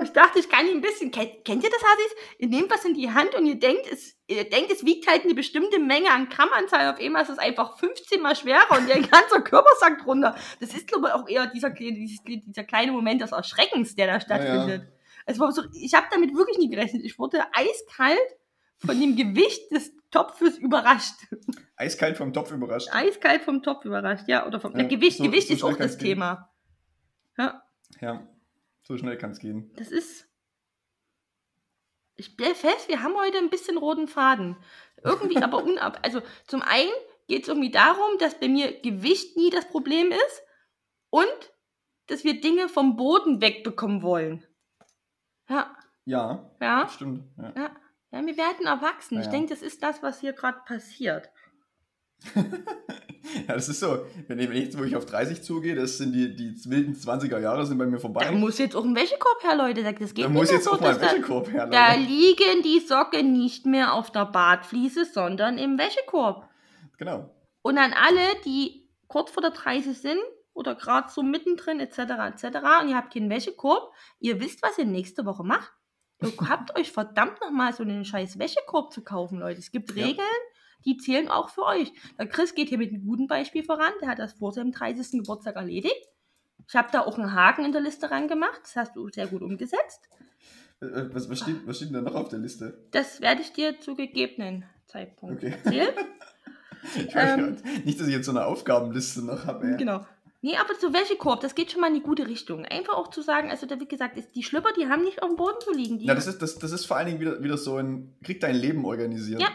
B: Ich dachte, ich kann ihn ein bisschen. Kennt, kennt ihr das, Hasis? Ihr nehmt was in die Hand und ihr denkt, es, ihr denkt, es wiegt halt eine bestimmte Menge an Grammanzahl. Auf einmal ist es einfach 15 mal schwerer und ihr ganzer Körper sackt runter. Das ist, glaube ich, auch eher dieser, dieses- dieser kleine Moment des Erschreckens, der da stattfindet. Es war so, ich habe damit wirklich nie gerechnet. Ich wurde eiskalt von dem Gewicht des Topfes überrascht.
A: Eiskalt vom Topf überrascht.
B: Eiskalt vom Topf überrascht, ja. Oder vom
A: Ja,
B: Gewicht.
A: so-
B: Gewicht
A: so
B: ist auch das
A: gehen.
B: Thema. Ja.
A: Ja, so schnell kann es gehen.
B: Das ist. Ich stelle fest, wir haben heute ein bisschen roten Faden. Irgendwie aber unab. Also zum einen geht es irgendwie darum, dass bei mir Gewicht nie das Problem ist und dass wir Dinge vom Boden wegbekommen wollen. Ja,
A: Ja,
B: ja,
A: stimmt. Ja.
B: ja. Ja, wir werden erwachsen.
A: Ja,
B: Ich denke, das ist das, was hier gerade passiert.
A: ja, das ist so. Wenn ich, jetzt, wo ich auf 30 zugehe, das sind die, die wilden 20er Jahre sind bei mir vorbei.
B: Da muss jetzt auch ein Wäschekorb her, Leute. Das geht
A: Da muss jetzt
B: so,
A: auch mal ein
B: da-
A: Wäschekorb her,
B: Da
A: Leute.
B: liegen die Socken nicht mehr auf der Badfliese, sondern im Wäschekorb.
A: Genau.
B: Und an alle, die kurz vor der 30 sind oder gerade so mittendrin etc. etc. und ihr habt keinen Wäschekorb, ihr wisst, was ihr nächste Woche macht. Ihr habt euch verdammt nochmal so einen scheiß Wäschekorb zu kaufen, Leute. Es gibt
A: Ja.
B: Regeln, die zählen auch für euch. Der Chris geht hier mit einem guten Beispiel voran. Der hat das vor seinem 30. Geburtstag erledigt. Ich habe da auch einen Haken in der Liste rangemacht. Das hast du sehr gut umgesetzt.
A: Äh, Was, was, steht, was steht denn da noch auf der Liste?
B: Das werde ich dir zu gegebenen Zeitpunkt
A: Okay.
B: erzählen.
A: Ich weiß
B: Ähm.
A: nicht, dass ich jetzt so eine Aufgabenliste noch habe.
B: Genau. Nee, aber so Wäschekorb, das geht schon mal in die gute Richtung. Einfach auch zu sagen, also da wie gesagt, ist, die Schlüpper, die haben nicht auf dem Boden zu liegen. Die,
A: Ja, das ist, das, das ist vor allen Dingen wieder, wieder so ein, krieg dein Leben organisiert.
B: Ja.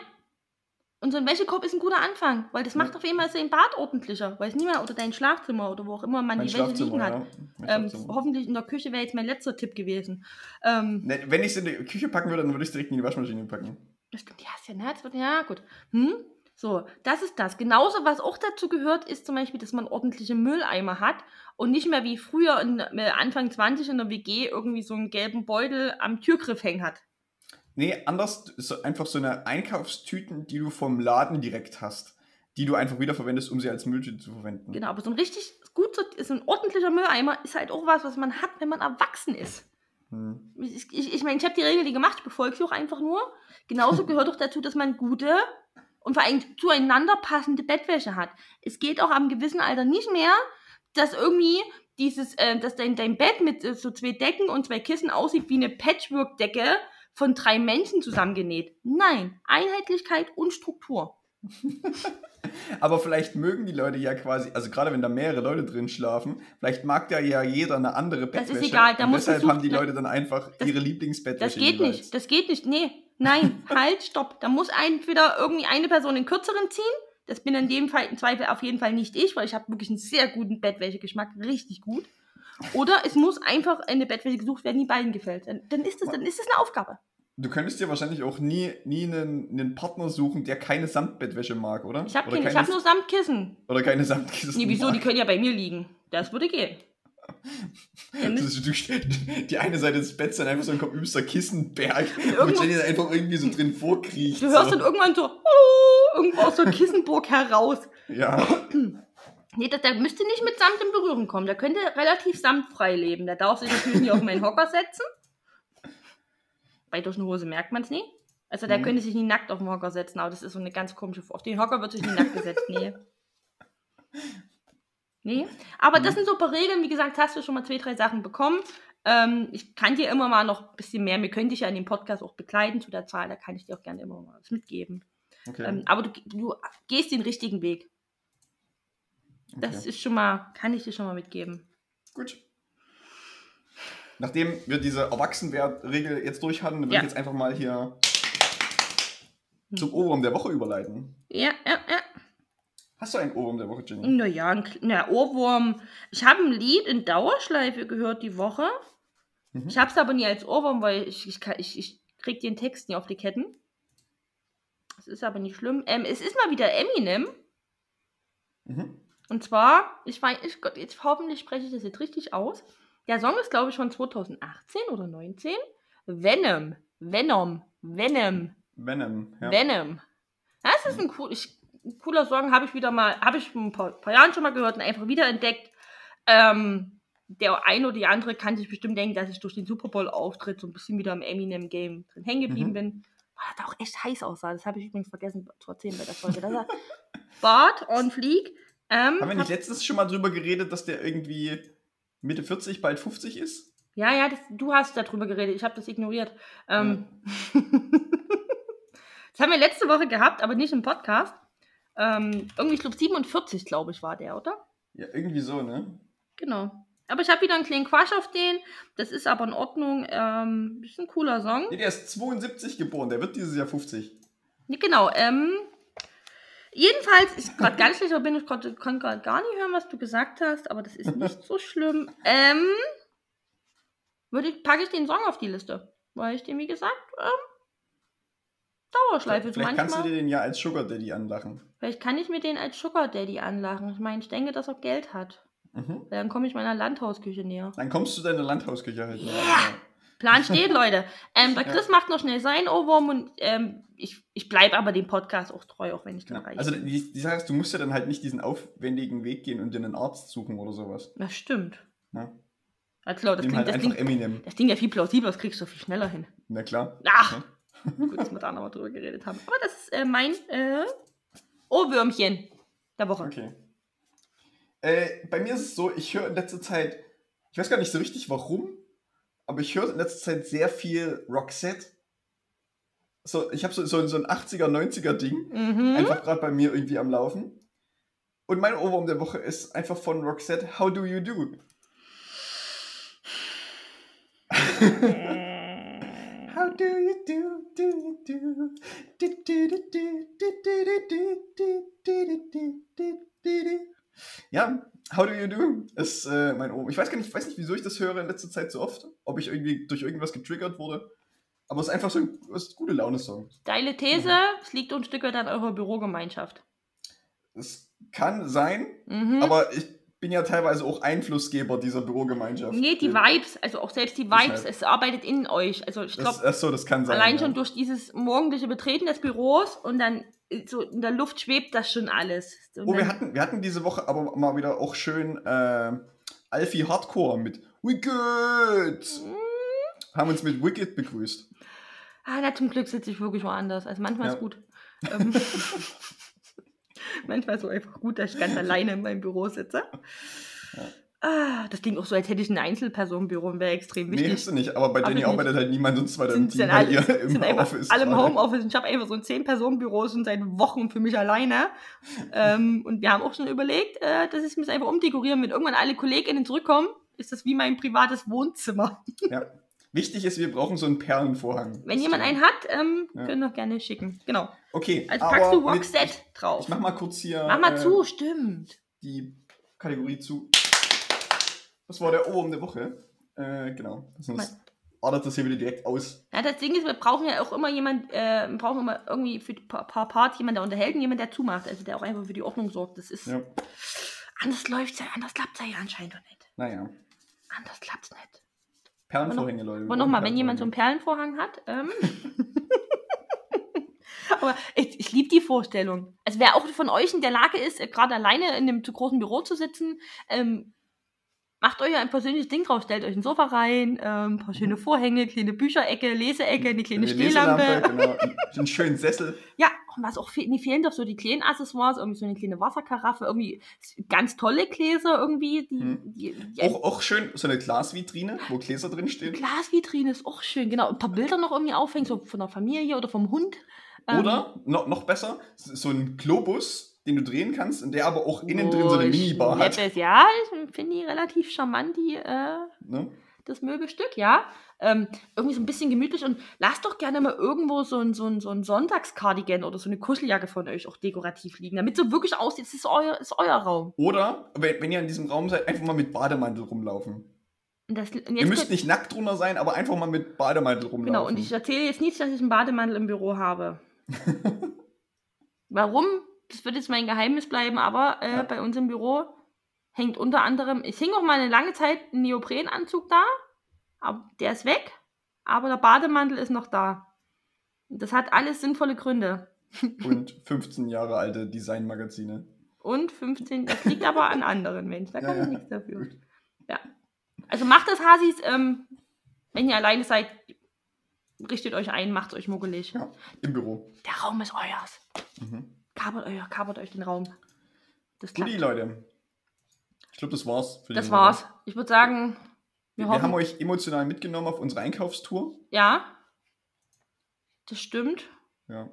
B: und so ein Wäschekorb ist ein guter Anfang, weil das macht
A: Ja.
B: auf jeden Fall sein Bad ordentlicher. Weil es nie mehr, oder dein Schlafzimmer oder wo auch immer man
A: Mein
B: die Wäsche liegen hat.
A: ja. Mein
B: Ähm, hoffentlich in der Küche wäre jetzt mein letzter Tipp gewesen. Ähm,
A: Ne, wenn ich es in die Küche packen würde, dann würde ich es direkt in die Waschmaschine packen.
B: Das stimmt, ja, ist ja, ne? Das wird, ja, gut. Hm? So, das ist das. Genauso, was auch dazu gehört, ist zum Beispiel, dass man ordentliche Mülleimer hat und nicht mehr wie früher in, äh, Anfang 20 in der WG irgendwie so einen gelben Beutel am Türgriff hängen hat.
A: Nee, anders, so einfach so eine Einkaufstüten, die du vom Laden direkt hast, die du einfach wiederverwendest, um sie als Mülltüte zu verwenden.
B: Genau, aber so ein richtig gut, so, so ein ordentlicher Mülleimer ist halt auch was, was man hat, wenn man erwachsen ist.
A: Hm.
B: Ich meine, ich, ich, mein, ich habe die Regel die gemacht, ich befolge sie auch einfach nur. Genauso gehört auch dazu, dass man gute und vor allem zueinander passende Bettwäsche hat. Es geht auch am gewissen Alter nicht mehr, dass irgendwie dieses, äh, dass dein, dein Bett mit äh, so zwei Decken und zwei Kissen aussieht wie eine Patchwork-Decke von drei Menschen zusammengenäht. Nein, Einheitlichkeit und Struktur.
A: Aber vielleicht mögen die Leute ja quasi, also gerade wenn da mehrere Leute drin schlafen, vielleicht mag da ja jeder eine andere
B: Das ist
A: Bettwäsche.
B: egal, da
A: und
B: muss
A: deshalb haben die. Leute dann einfach
B: Das-
A: ihre Lieblingsbettwäsche.
B: Das geht
A: jeweils.
B: nicht, das geht nicht. Nee, nein, halt, stopp. Da muss entweder irgendwie eine Person den kürzeren ziehen. Das bin in dem Fall im Zweifel auf jeden Fall nicht ich, weil ich habe wirklich einen sehr guten Bettwäschegeschmack, richtig gut. Oder es muss einfach eine Bettwäsche gesucht werden, die beiden gefällt. Dann, dann, ist das, dann ist das eine Aufgabe.
A: Du könntest dir wahrscheinlich auch nie, nie einen, einen Partner suchen, der keine Samtbettwäsche mag, oder?
B: Ich habe
A: oder,
B: ich
A: keine,
B: hab nur Samtkissen.
A: oder keine Samtkissen.
B: Nee, wieso? Die
A: mag.
B: können ja bei mir liegen. Das würde gehen.
A: Das du, die eine Seite des Betts dann einfach so ein übster Kissenberg,
B: Irgendwo-
A: Jenny dann einfach irgendwie so drin vorkriecht.
B: du hörst
A: so.
B: dann irgendwann so, hallo, irgendwo aus der Kissenburg heraus.
A: Ja.
B: Nee, der, der müsste nicht mit Samt in Berührung kommen. Der könnte relativ samtfrei leben. Der darf sich natürlich nicht auf meinen Hocker setzen. Bei durch eine Hose merkt man es nie. Also der
A: Mhm.
B: könnte sich nie nackt auf den Hocker setzen, aber das ist so eine ganz komische. Auf den Hocker wird sich nie nackt gesetzt. Nee. Nee. Aber das
A: Mhm.
B: sind so ein paar Regeln. Wie gesagt, hast du schon mal zwei, drei Sachen bekommen. Ähm, ich kann dir immer mal noch ein bisschen mehr. Wir können dich ja in dem Podcast auch begleiten zu der Zahl. Da kann ich dir auch gerne immer mal was mitgeben.
A: Okay.
B: Ähm, aber du, du gehst den richtigen Weg. Das
A: okay.
B: ist schon mal, kann ich dir schon mal mitgeben.
A: Gut. Nachdem wir diese Erwachsenwertregel jetzt durch hatten, würde
B: Ja.
A: ich jetzt einfach mal hier
B: Hm.
A: zum Ohrwurm der Woche überleiten.
B: Ja, ja, ja.
A: Hast du einen Ohrwurm der Woche, Jenny?
B: Naja, ein na, Ohrwurm. Ich habe ein Lied in Dauerschleife gehört die Woche.
A: Mhm.
B: Ich habe es aber nie als Ohrwurm, weil ich, ich, ich, ich krieg den Text nie auf die Ketten. Das ist aber nicht schlimm. Ähm, es ist mal wieder Eminem.
A: Mhm.
B: Und zwar, ich weiß, ich, Gott, jetzt hoffentlich spreche ich das jetzt richtig aus. Der Song ist, glaube ich, von 2018 oder 19. Venom. Venom. Venom.
A: Venom. Ja.
B: Venom. Das ist ein, cool, ich, ein cooler Song, habe ich wieder mal, habe ich vor ein paar, paar Jahren schon mal gehört und einfach wieder entdeckt. Ähm, der eine oder die andere kann sich bestimmt denken, dass ich durch den Super Bowl-Auftritt so ein bisschen wieder im Eminem-Game drin hängen geblieben
A: Mhm.
B: bin. Weil das auch echt heiß aussah. Das habe ich übrigens vergessen zu erzählen bei der Folge. Das war Bart on Fleek. Ähm,
A: Haben wir nicht letztens schon mal drüber geredet, dass der irgendwie Mitte 40, bald 50 ist?
B: Ja, ja, das, du hast darüber geredet. Ich habe das ignoriert. Ähm, das haben wir letzte Woche gehabt, aber nicht im Podcast. Ähm, irgendwie, ich glaube, 47, glaube ich, war der, oder?
A: Ja, irgendwie so, ne?
B: Genau. Aber ich habe wieder einen kleinen Quatsch auf den. Das ist aber in Ordnung. Ähm, ist ein cooler Song.
A: Nee, der ist 72 geboren, der wird dieses Jahr 50.
B: Nee, genau. Ähm, jedenfalls ist gerade ganz schlecht, aber bin ich konnte kann gerade gar nicht hören, was du gesagt hast, aber das ist nicht so schlimm. Ähm, würde ich, packe ich den Song auf die Liste, weil ich den, wie gesagt, ähm, Dauerschleife
A: Vielleicht kannst du
B: manchmal.
A: dir den ja als Sugar Daddy anlachen.
B: Vielleicht kann ich mir den als Sugar Daddy anlachen. Ich meine, ich denke, dass er Geld hat.
A: Mhm.
B: Weil Dann komme ich meiner Landhausküche näher.
A: Dann kommst du deiner Landhausküche halt. näher.
B: Yeah. Plan steht, Leute. Ähm, der
A: Ja.
B: Chris macht noch schnell seinen Ohrwurm und ähm, ich, ich bleibe aber dem Podcast auch treu, auch wenn ich dann
A: Ja.
B: reich
A: Also die, die Sache ist, du musst ja dann halt nicht diesen aufwendigen Weg gehen und dir einen Arzt suchen oder sowas.
B: Das stimmt.
A: Ja.
B: Ja, klar, das
A: Nimm
B: klingt,
A: halt
B: das,
A: einfach
B: klingt,
A: Eminem.
B: das klingt ja viel plausibler, das kriegst du viel schneller hin.
A: Na klar.
B: Ach, gut, dass wir da nochmal drüber geredet haben. Aber das ist äh, mein äh, Ohrwürmchen der Woche.
A: Okay. Äh, bei mir ist es so, ich höre in letzter Zeit, ich weiß gar nicht so richtig warum, aber ich höre in letzter Zeit sehr viel Roxette. So, ich habe so, so, so ein 80er, 90er Ding
B: Mhm.
A: einfach gerade bei mir irgendwie am Laufen. Und mein Ohrwurm der Woche ist einfach von Roxette, How Do You Do? How do you do, do you do? Do, do, do, do, do, do, do, do, do, do, do, do, do, do. Ja, How do you do ist äh, mein Ohr. Ich weiß gar nicht, ich weiß nicht, wieso ich das höre in letzter Zeit so oft. Ob ich irgendwie durch irgendwas getriggert wurde. Aber es ist einfach so ein, es ist ein gute Laune-Song.
B: Steile These, es liegt ein Stück weit an eurer Bürogemeinschaft.
A: Es kann sein,
B: Mhm.
A: aber ich bin ja teilweise auch Einflussgeber dieser Bürogemeinschaft.
B: Nee, die Vibes, also auch selbst die Vibes, es arbeitet in euch. Also ich glaube,
A: achso, das kann sein.
B: allein
A: ja.
B: schon durch dieses morgendliche Betreten des Büros und dann so in der Luft schwebt das schon alles. Und
A: Oh, wir hatten, wir hatten diese Woche aber mal wieder auch schön äh, Alfie Hardcore mit Wicked. Haben uns mit Wicked begrüßt.
B: Ah, na, zum Glück sitze ich wirklich woanders. Also manchmal
A: Ja.
B: ist gut. Ähm, manchmal ist so einfach gut, dass ich ganz alleine in meinem Büro sitze. Ah, das klingt auch so, als hätte ich ein Einzelpersonenbüro und wäre extrem
A: Nee,
B: wichtig.
A: hast du nicht, aber bei
B: ich
A: arbeitet halt niemand sonst weiter im Team,
B: alle,
A: ihr im
B: sind
A: Office
B: alle im. Homeoffice. Und ich habe einfach so ein 10-Personen-Büro und seit Wochen für mich alleine. ähm, und wir haben auch schon überlegt, äh, dass ich mich einfach umdekorieren. Wenn irgendwann alle KollegInnen zurückkommen, ist das wie mein privates Wohnzimmer.
A: Ja. Wichtig ist, wir brauchen so einen Perlenvorhang.
B: Wenn jemand einen hat, ähm,
A: Ja.
B: können doch gerne schicken. Genau.
A: Okay,
B: Also packst du
A: mit- Ich,
B: drauf.
A: ich mach mal kurz hier
B: Mach mal
A: äh,
B: zu, stimmt.
A: die Kategorie zu. Das war der Ohrwurm der Woche. Äh, genau. Sonst ordert das hier wieder direkt aus.
B: Ja, das Ding ist, wir brauchen ja auch immer jemand, äh, wir brauchen immer irgendwie für die paar, paar Part jemand, der unterhält und jemand, der zumacht. Also der auch einfach für die Ordnung sorgt. Das ist.
A: Ja.
B: Anders läuft's ja, anders klappt's ja anscheinend doch nicht.
A: Naja.
B: Anders klappt's nicht.
A: Perlenvorhänge, Leute.
B: Aber nochmal, wenn jemand so einen Perlenvorhang hat, ähm, aber ich, ich liebe die Vorstellung. Also wer auch von euch in der Lage ist, äh, gerade alleine in einem zu großen Büro zu sitzen, ähm, macht euch ein persönliches Ding drauf, stellt euch ein Sofa rein, ähm, ein paar schöne Vorhänge, kleine Bücherecke, Leseecke, eine kleine
A: Eine
B: Stehlampe.
A: Genau. Einen schönen Sessel.
B: Ja, und was auch fe nie fehlen doch so die kleinen Accessoires, irgendwie so eine kleine Wasserkaraffe, irgendwie ganz tolle Gläser irgendwie, die,
A: Hm.
B: die, die
A: Auch, auch schön so eine Glasvitrine, wo Gläser drin stehen.
B: Glasvitrine ist auch schön, genau. Ein paar Bilder noch irgendwie aufhängen, so von der Familie oder vom Hund. Ähm,
A: Oder, noch, noch besser, so ein Globus, den du drehen kannst, und der aber auch innen drin so
B: oh,
A: eine Minibar hat.
B: Schleppes, Ja, ich finde die relativ charmant, die, äh,
A: Ne?
B: das Möbelstück, ja. Ähm, irgendwie so ein bisschen gemütlich und lasst doch gerne mal irgendwo so ein, so ein, so ein Sonntagscardigan oder so eine Kuscheljacke von euch auch dekorativ liegen, damit so wirklich aussieht, es ist euer, ist euer Raum.
A: Oder, wenn, wenn ihr in diesem Raum seid, einfach mal mit Bademantel rumlaufen.
B: Das,
A: Ihr müsst nicht nackt drunter sein, aber einfach mal mit Bademantel rumlaufen.
B: Genau, und ich erzähle jetzt nicht, dass ich einen Bademantel im Büro habe. Warum? Das wird jetzt mein Geheimnis bleiben, aber äh,
A: Ja.
B: bei uns im Büro hängt unter anderem, ich hing auch mal eine lange Zeit ein Neoprenanzug da, aber der ist weg, aber der Bademantel ist noch da. Das hat alles sinnvolle Gründe.
A: Und 15 Jahre alte Designmagazine.
B: Und 15, das liegt aber an anderen Menschen, da kann
A: ja.
B: ich nichts dafür.
A: Gut.
B: Ja. Also macht das, Hasis, ähm, wenn ihr alleine seid, richtet euch ein, macht euch muggelig.
A: Ja, im Büro.
B: Der Raum ist euers.
A: Mhm.
B: Kabert euch, kabert euch den Raum. Das.
A: Leute. Ich glaube, das war's. Für
B: Das war's.
A: Woche.
B: Ich würde sagen, wir,
A: Wir, haben euch emotional mitgenommen auf unsere Einkaufstour.
B: ja, das stimmt.
A: Ja,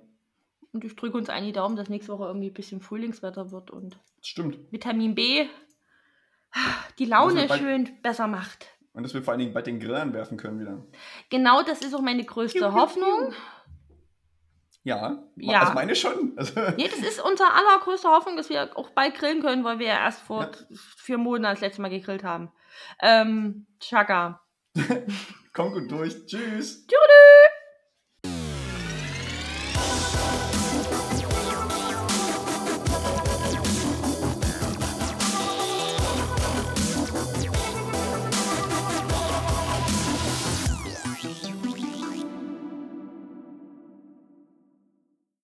B: Und ich drücke uns einen die Daumen, dass nächste Woche irgendwie ein bisschen Frühlingswetter wird und
A: das stimmt.
B: Vitamin B die Laune schön besser macht.
A: Und dass wir vor allen Dingen bald den Grill anwerfen können wieder.
B: Genau das ist auch meine größte Hoffnung.
A: Ja,
B: Ja.
A: also meine schon. Also,
B: Nee, das ist unsere allergrößte Hoffnung, dass wir auch bald grillen können, weil wir ja erst vor
A: Ja.
B: vier Monaten das letzte Mal gegrillt haben. Ähm, Chaka.
A: kommt gut durch. Tschüss.
B: Tschüss.